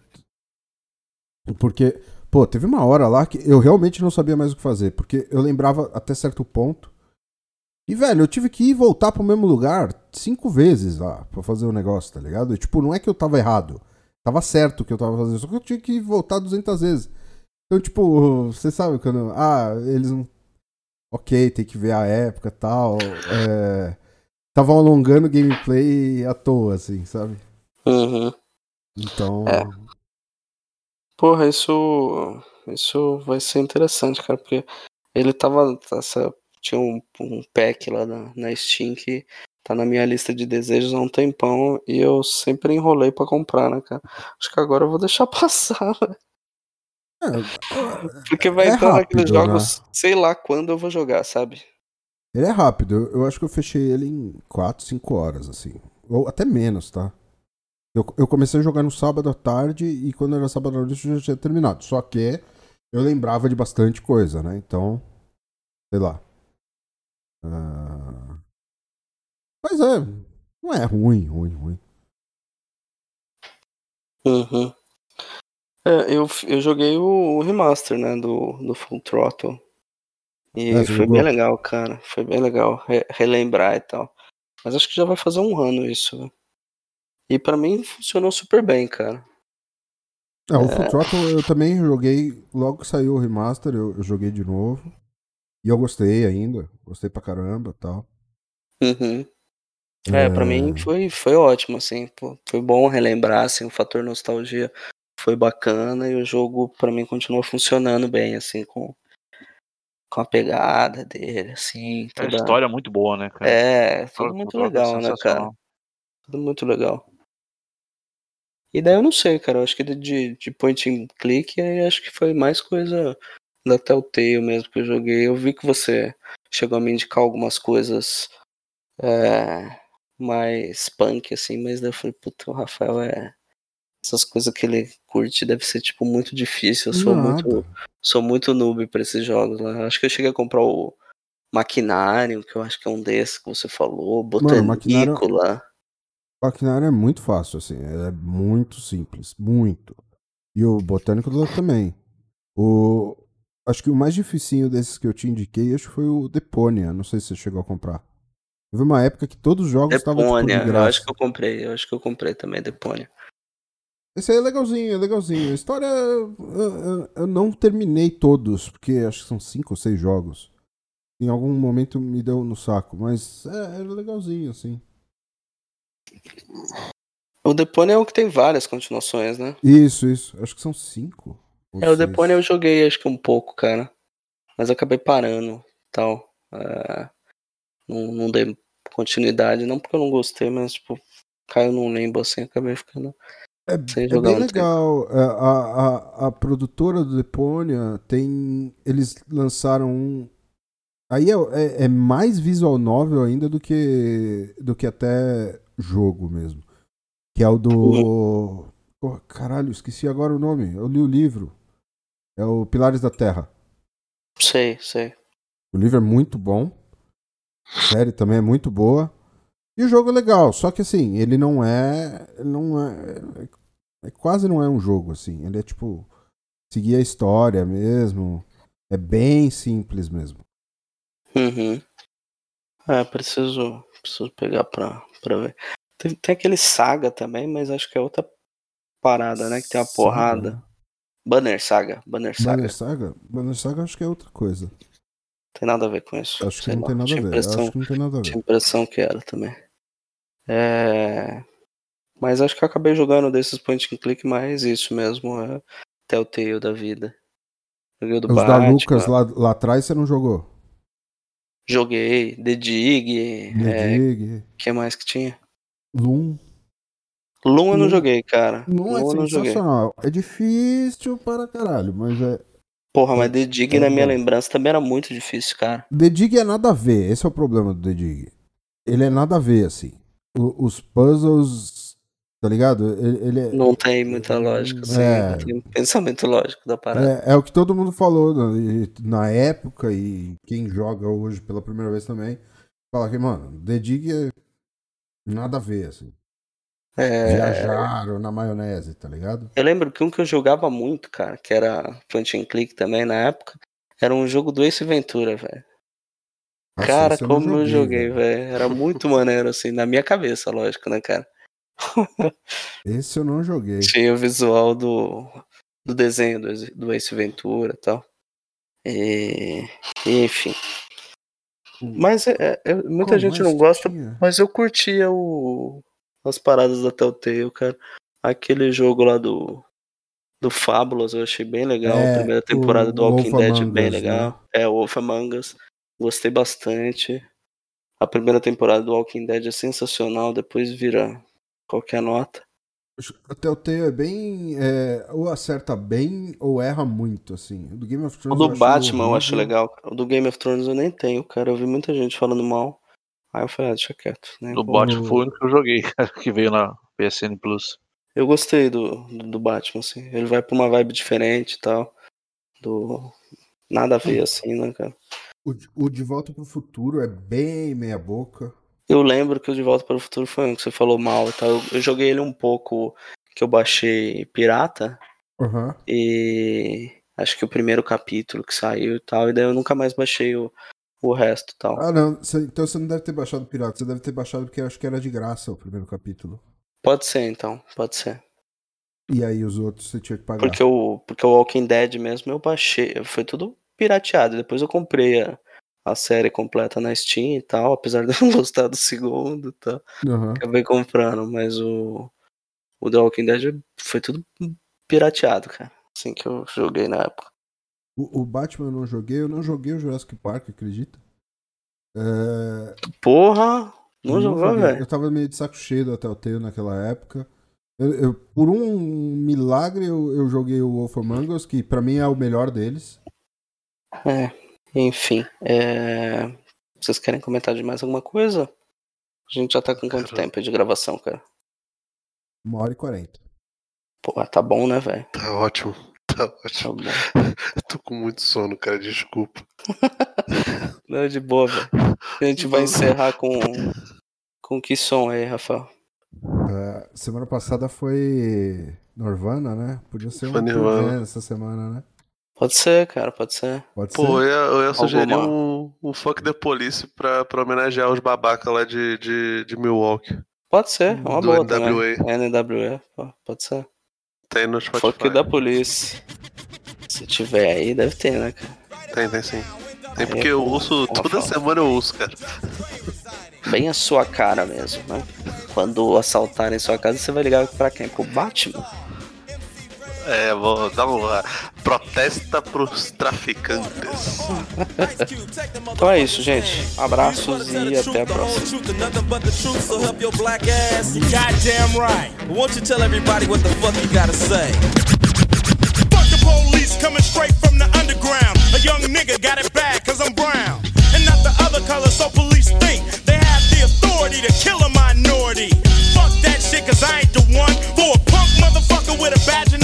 Porque, pô, teve uma hora lá que eu realmente não sabia mais o que fazer. Porque eu lembrava até certo ponto. E, velho, eu tive que ir voltar pro mesmo lugar cinco vezes lá pra fazer o negócio, tá ligado? E, tipo, não é que eu tava errado. Tava certo o que eu tava fazendo, só que eu tinha que voltar 200 vezes. Então, tipo, você sabe quando. Ah, eles não. Ok, tem que ver a época e tal. É... Estavam alongando o gameplay à toa, assim, sabe? Uhum. Então. É. Porra, isso. Isso vai ser interessante, cara, porque ele tava. Essa, tinha um, um pack lá na, na Steam que tá na minha lista de desejos há um tempão e eu sempre enrolei pra comprar, né, cara? Acho que agora eu vou deixar passar, velho. é, Porque vai É entrar naqueles rápido, jogos, sei lá quando eu vou jogar, sabe? Ele é rápido. Eu, eu acho que eu fechei ele em 4, 5 horas, assim. Ou até menos, tá? Eu, eu comecei a jogar no sábado à tarde e quando era sábado à noite eu já tinha terminado. Só que eu lembrava de bastante coisa, né? Então, sei lá. Ah, Mas é, não é ruim, ruim, ruim. Uhum. É, eu, eu joguei o, o remaster, né, do, do Full Throttle. E É, foi bem legal, cara. Foi bem legal re- relembrar e tal. Mas acho que já vai fazer um ano isso, né? E pra mim funcionou super bem, cara. É, o Full Throttle eu também joguei, logo que saiu o remaster, eu, eu joguei de novo. E eu gostei ainda, gostei pra caramba e tal. Uhum. É, pra mim foi, foi ótimo, assim. pô, foi bom relembrar, assim, o fator nostalgia foi bacana e o jogo pra mim continuou funcionando bem, assim, com, com a pegada dele, assim. É Toda... história muito boa, né, cara? É, tudo muito é legal, né, cara? Tudo muito legal. E daí eu não sei, cara. Eu acho que de, de point and click, aí acho que foi mais coisa da Telltale mesmo que eu joguei. Eu vi que você chegou a me indicar algumas coisas é, mais punk, assim, mas daí eu falei, puta, o Rafael é. Essas coisas que ele curte deve ser, tipo, muito difícil. Eu sou Nada. muito. Sou muito noob pra esses jogos lá. Acho que eu cheguei a comprar o Maquinário, que eu acho que é um desses que você falou, Maquinário- Botanícola. Maquinário é muito fácil, assim. É muito simples. Muito. E o Botânico também. O... Acho que o mais dificinho desses que eu te indiquei, acho que foi o Deponia. Não sei se você chegou a comprar. Teve uma época que todos os jogos estavam tipo, de eu graça. acho que eu comprei, eu acho que eu comprei também Deponia. Esse aí é legalzinho, é legalzinho. A história. Eu, eu- eu não terminei todos, porque acho que são cinco ou seis jogos. Em algum momento me deu no saco, mas é, é legalzinho, assim. O Deponia é o que tem várias continuações, né? Isso, isso. Acho que são cinco. É, o. Deponia eu joguei acho que um pouco, cara. Mas eu acabei parando tal. É, não, não dei continuidade, não porque eu não gostei, mas tipo, caiu num limbo assim, acabei ficando. É, sem é jogar bem um legal. É, A, a, a produtora do Deponia tem. Eles lançaram um. Aí é, é, é mais visual novel ainda do que. do que até jogo mesmo. Que é o do. Porra, caralho, esqueci agora o nome. Eu li o livro. É o Pilares da Terra. Sei, sei. O livro é muito bom. A série também é muito boa. E o jogo é legal, só que assim, ele não é. Não é, é- quase não é um jogo, assim. Ele é tipo. Seguir a história mesmo. É bem simples mesmo. Uhum. É, preciso, preciso pegar pra, pra ver. Tem, tem aquele Saga também, mas acho que é outra parada, né? Que tem uma Saga? porrada. Banner Saga, Banner Saga. Banner Saga? Banner Saga acho que é outra coisa. Tem nada a ver com isso. Acho que não lá. tem nada a ver. Acho que não tem nada a Tinha ver. impressão que era também. É... Mas acho que eu acabei jogando desses point and click mais isso mesmo, é Telltale da vida. Joguei o do Os da Batman, Lucas lá, lá atrás você não jogou? joguei The Dig, The é, Dig, que mais que tinha? Loom. Loom eu não joguei, cara. Loom é Loom eu não joguei. sensacional. É difícil para caralho, mas é. Porra, mas The Dig é na minha bom. lembrança também era muito difícil, cara. The Dig é nada a ver, esse é o problema do The Dig. Ele é nada a ver, assim. O- os puzzles, tá ligado? Ele, ele é, Não tem muita lógica, assim. É. Não tem pensamento lógico da parada. é, é o que todo mundo falou na, e- na época e quem joga hoje pela primeira vez também. Fala que, mano, The Dig é nada a ver, assim. É, Viajaram na maionese, tá ligado? Eu lembro que um que eu jogava muito, cara, que era point and click também na época, era um jogo do Ace Ventura, velho. Cara, eu como eu joguei, velho. Era muito maneiro, assim, na minha cabeça, lógico, né, cara? Esse eu não joguei. Tinha o visual do, do desenho do, Ace- do Ace Ventura e tal. E, e, enfim. Mas é- é- muita gente não gosta, tinha? mas eu curtia o, as paradas da Telltale, cara. Aquele jogo lá do, do Fábulas eu achei bem legal. É, a primeira temporada o do Walking Wolf Dead Among bem Us, né? legal. É, o Wolf Among Us. Gostei bastante. A primeira temporada do Walking Dead é sensacional, depois vira qualquer nota. O Telltale é bem. é, ou acerta bem ou erra muito, assim. O do Game of O Thrones. do eu acho Batman eu acho legal. O do Game of Thrones eu nem tenho, cara. Eu vi muita gente falando mal. Aí eu falei, ah, deixa quieto. Né? No Batman foi o único que eu joguei, cara, que veio na PSN Plus. Eu gostei do, do, do Batman, assim. Ele vai pra uma vibe diferente e tal. Do. Nada a ver, assim, né, cara? O, de- o De Volta pro Futuro é bem meia-boca. Eu lembro que o De Volta para o Futuro foi um que você falou mal e tal. Eu, eu joguei ele um pouco que eu baixei pirata. Aham. E acho que o primeiro capítulo que saiu e tal. E daí eu nunca mais baixei o, o resto e tal. Ah, não. então você não deve ter baixado Pirata. Você deve ter baixado porque eu acho que era de graça o primeiro capítulo. Pode ser, então. Pode ser. E aí os outros você tinha que pagar. Porque o, porque o Walking Dead mesmo eu baixei. Foi tudo pirateado. Depois eu comprei a, a série completa na Steam e tal. Apesar de eu não gostar do segundo e tal. Aham. Acabei comprando, mas o, o The Walking Dead foi tudo pirateado, cara. Assim que eu joguei na época. O, o Batman eu não joguei. Eu não joguei o Jurassic Park, acredita? É, Porra! Não jogou, joguei. velho? Eu tava meio de saco cheio da Telltale naquela época. Eu, eu- por um milagre eu, eu joguei o Wolf Among Us, que pra mim é o melhor deles. É, enfim. é, Vocês querem comentar de mais alguma coisa? A gente já tá com quanto Cara. tempo de gravação, cara? Uma hora e quarenta. Pô, tá bom, né, velho? Tá ótimo. Tá Tá ótimo. bom. Eu tô com muito sono, cara. Desculpa. Não, de boa, velho. A gente vai encerrar com. Com que som aí, Rafael? É, semana passada foi Norvana, né? Podia ser Foi uma Nirvana. essa semana, né? Pode ser, cara, pode ser. Pode Pô, eu ser? ia, eu ia sugerir um, um Fuck the Police pra, pra homenagear os babacas lá de, de, de Milwaukee. Pode ser, é uma Do boa NWA. também. NWA, pode ser. Tem no Spotify. Da polícia. Se tiver aí, deve ter, né, cara? Tem, tem sim. Tem Aí porque é eu bom. ouço, Bom, toda semana eu ouço, cara. Bem a sua cara mesmo, né? Quando assaltarem sua casa, você vai ligar pra quem? Pro Batman? É, vou dar uma protesta pros traficantes. Então é isso, gente. Abraços e até a próxima. Police coming straight from the underground. A young nigga got it bad cause I'm brown. And not the other color, so police think they have the authority to kill a minority. Fuck that shit cause I ain't the one for a punk motherfucker with a badge and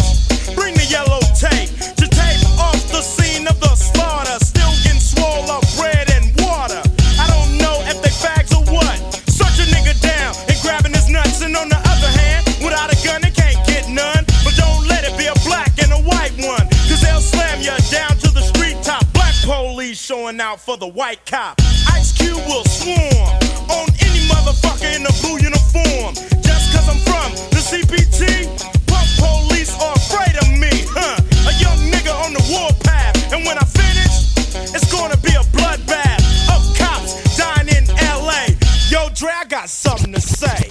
showing out for the white cop. Ice Cube will swarm on any motherfucker in a blue uniform. Just cause I'm from the CPT, punk police are afraid of me, huh? A young nigga on the warpath, and when I finish, it's gonna be a bloodbath of cops dying in LA. Yo, Dre, I got something to say.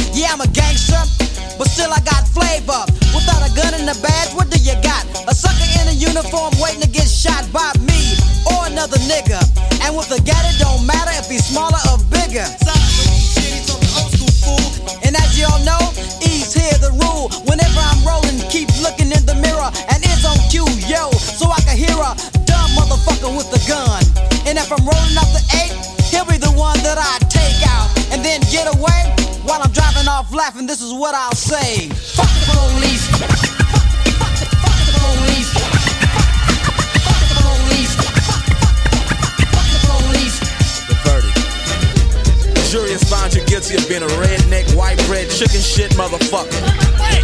Yeah, I'm a gangster, but still I got flavor. Without a gun and a badge, what do you got? A sucker in a uniform waiting to get shot by me or another nigga. And with a gat, it don't matter if he's smaller or bigger. And as y'all know, E's here the rule. Whenever I'm rolling, keep looking in the mirror and it's on cue, yo, so I can hear a dumb motherfucker with a gun. And if I'm rolling up the eight, he'll be the one that I take out and then get away while I'm driving off laughing. This is what I'll say: Fuck the police. Fuck the- fuck the police. Fuck the police. Fuck the police. The verdict. The jury has found you guilty of being a redneck, white bread, chicken shit motherfucker. Wait,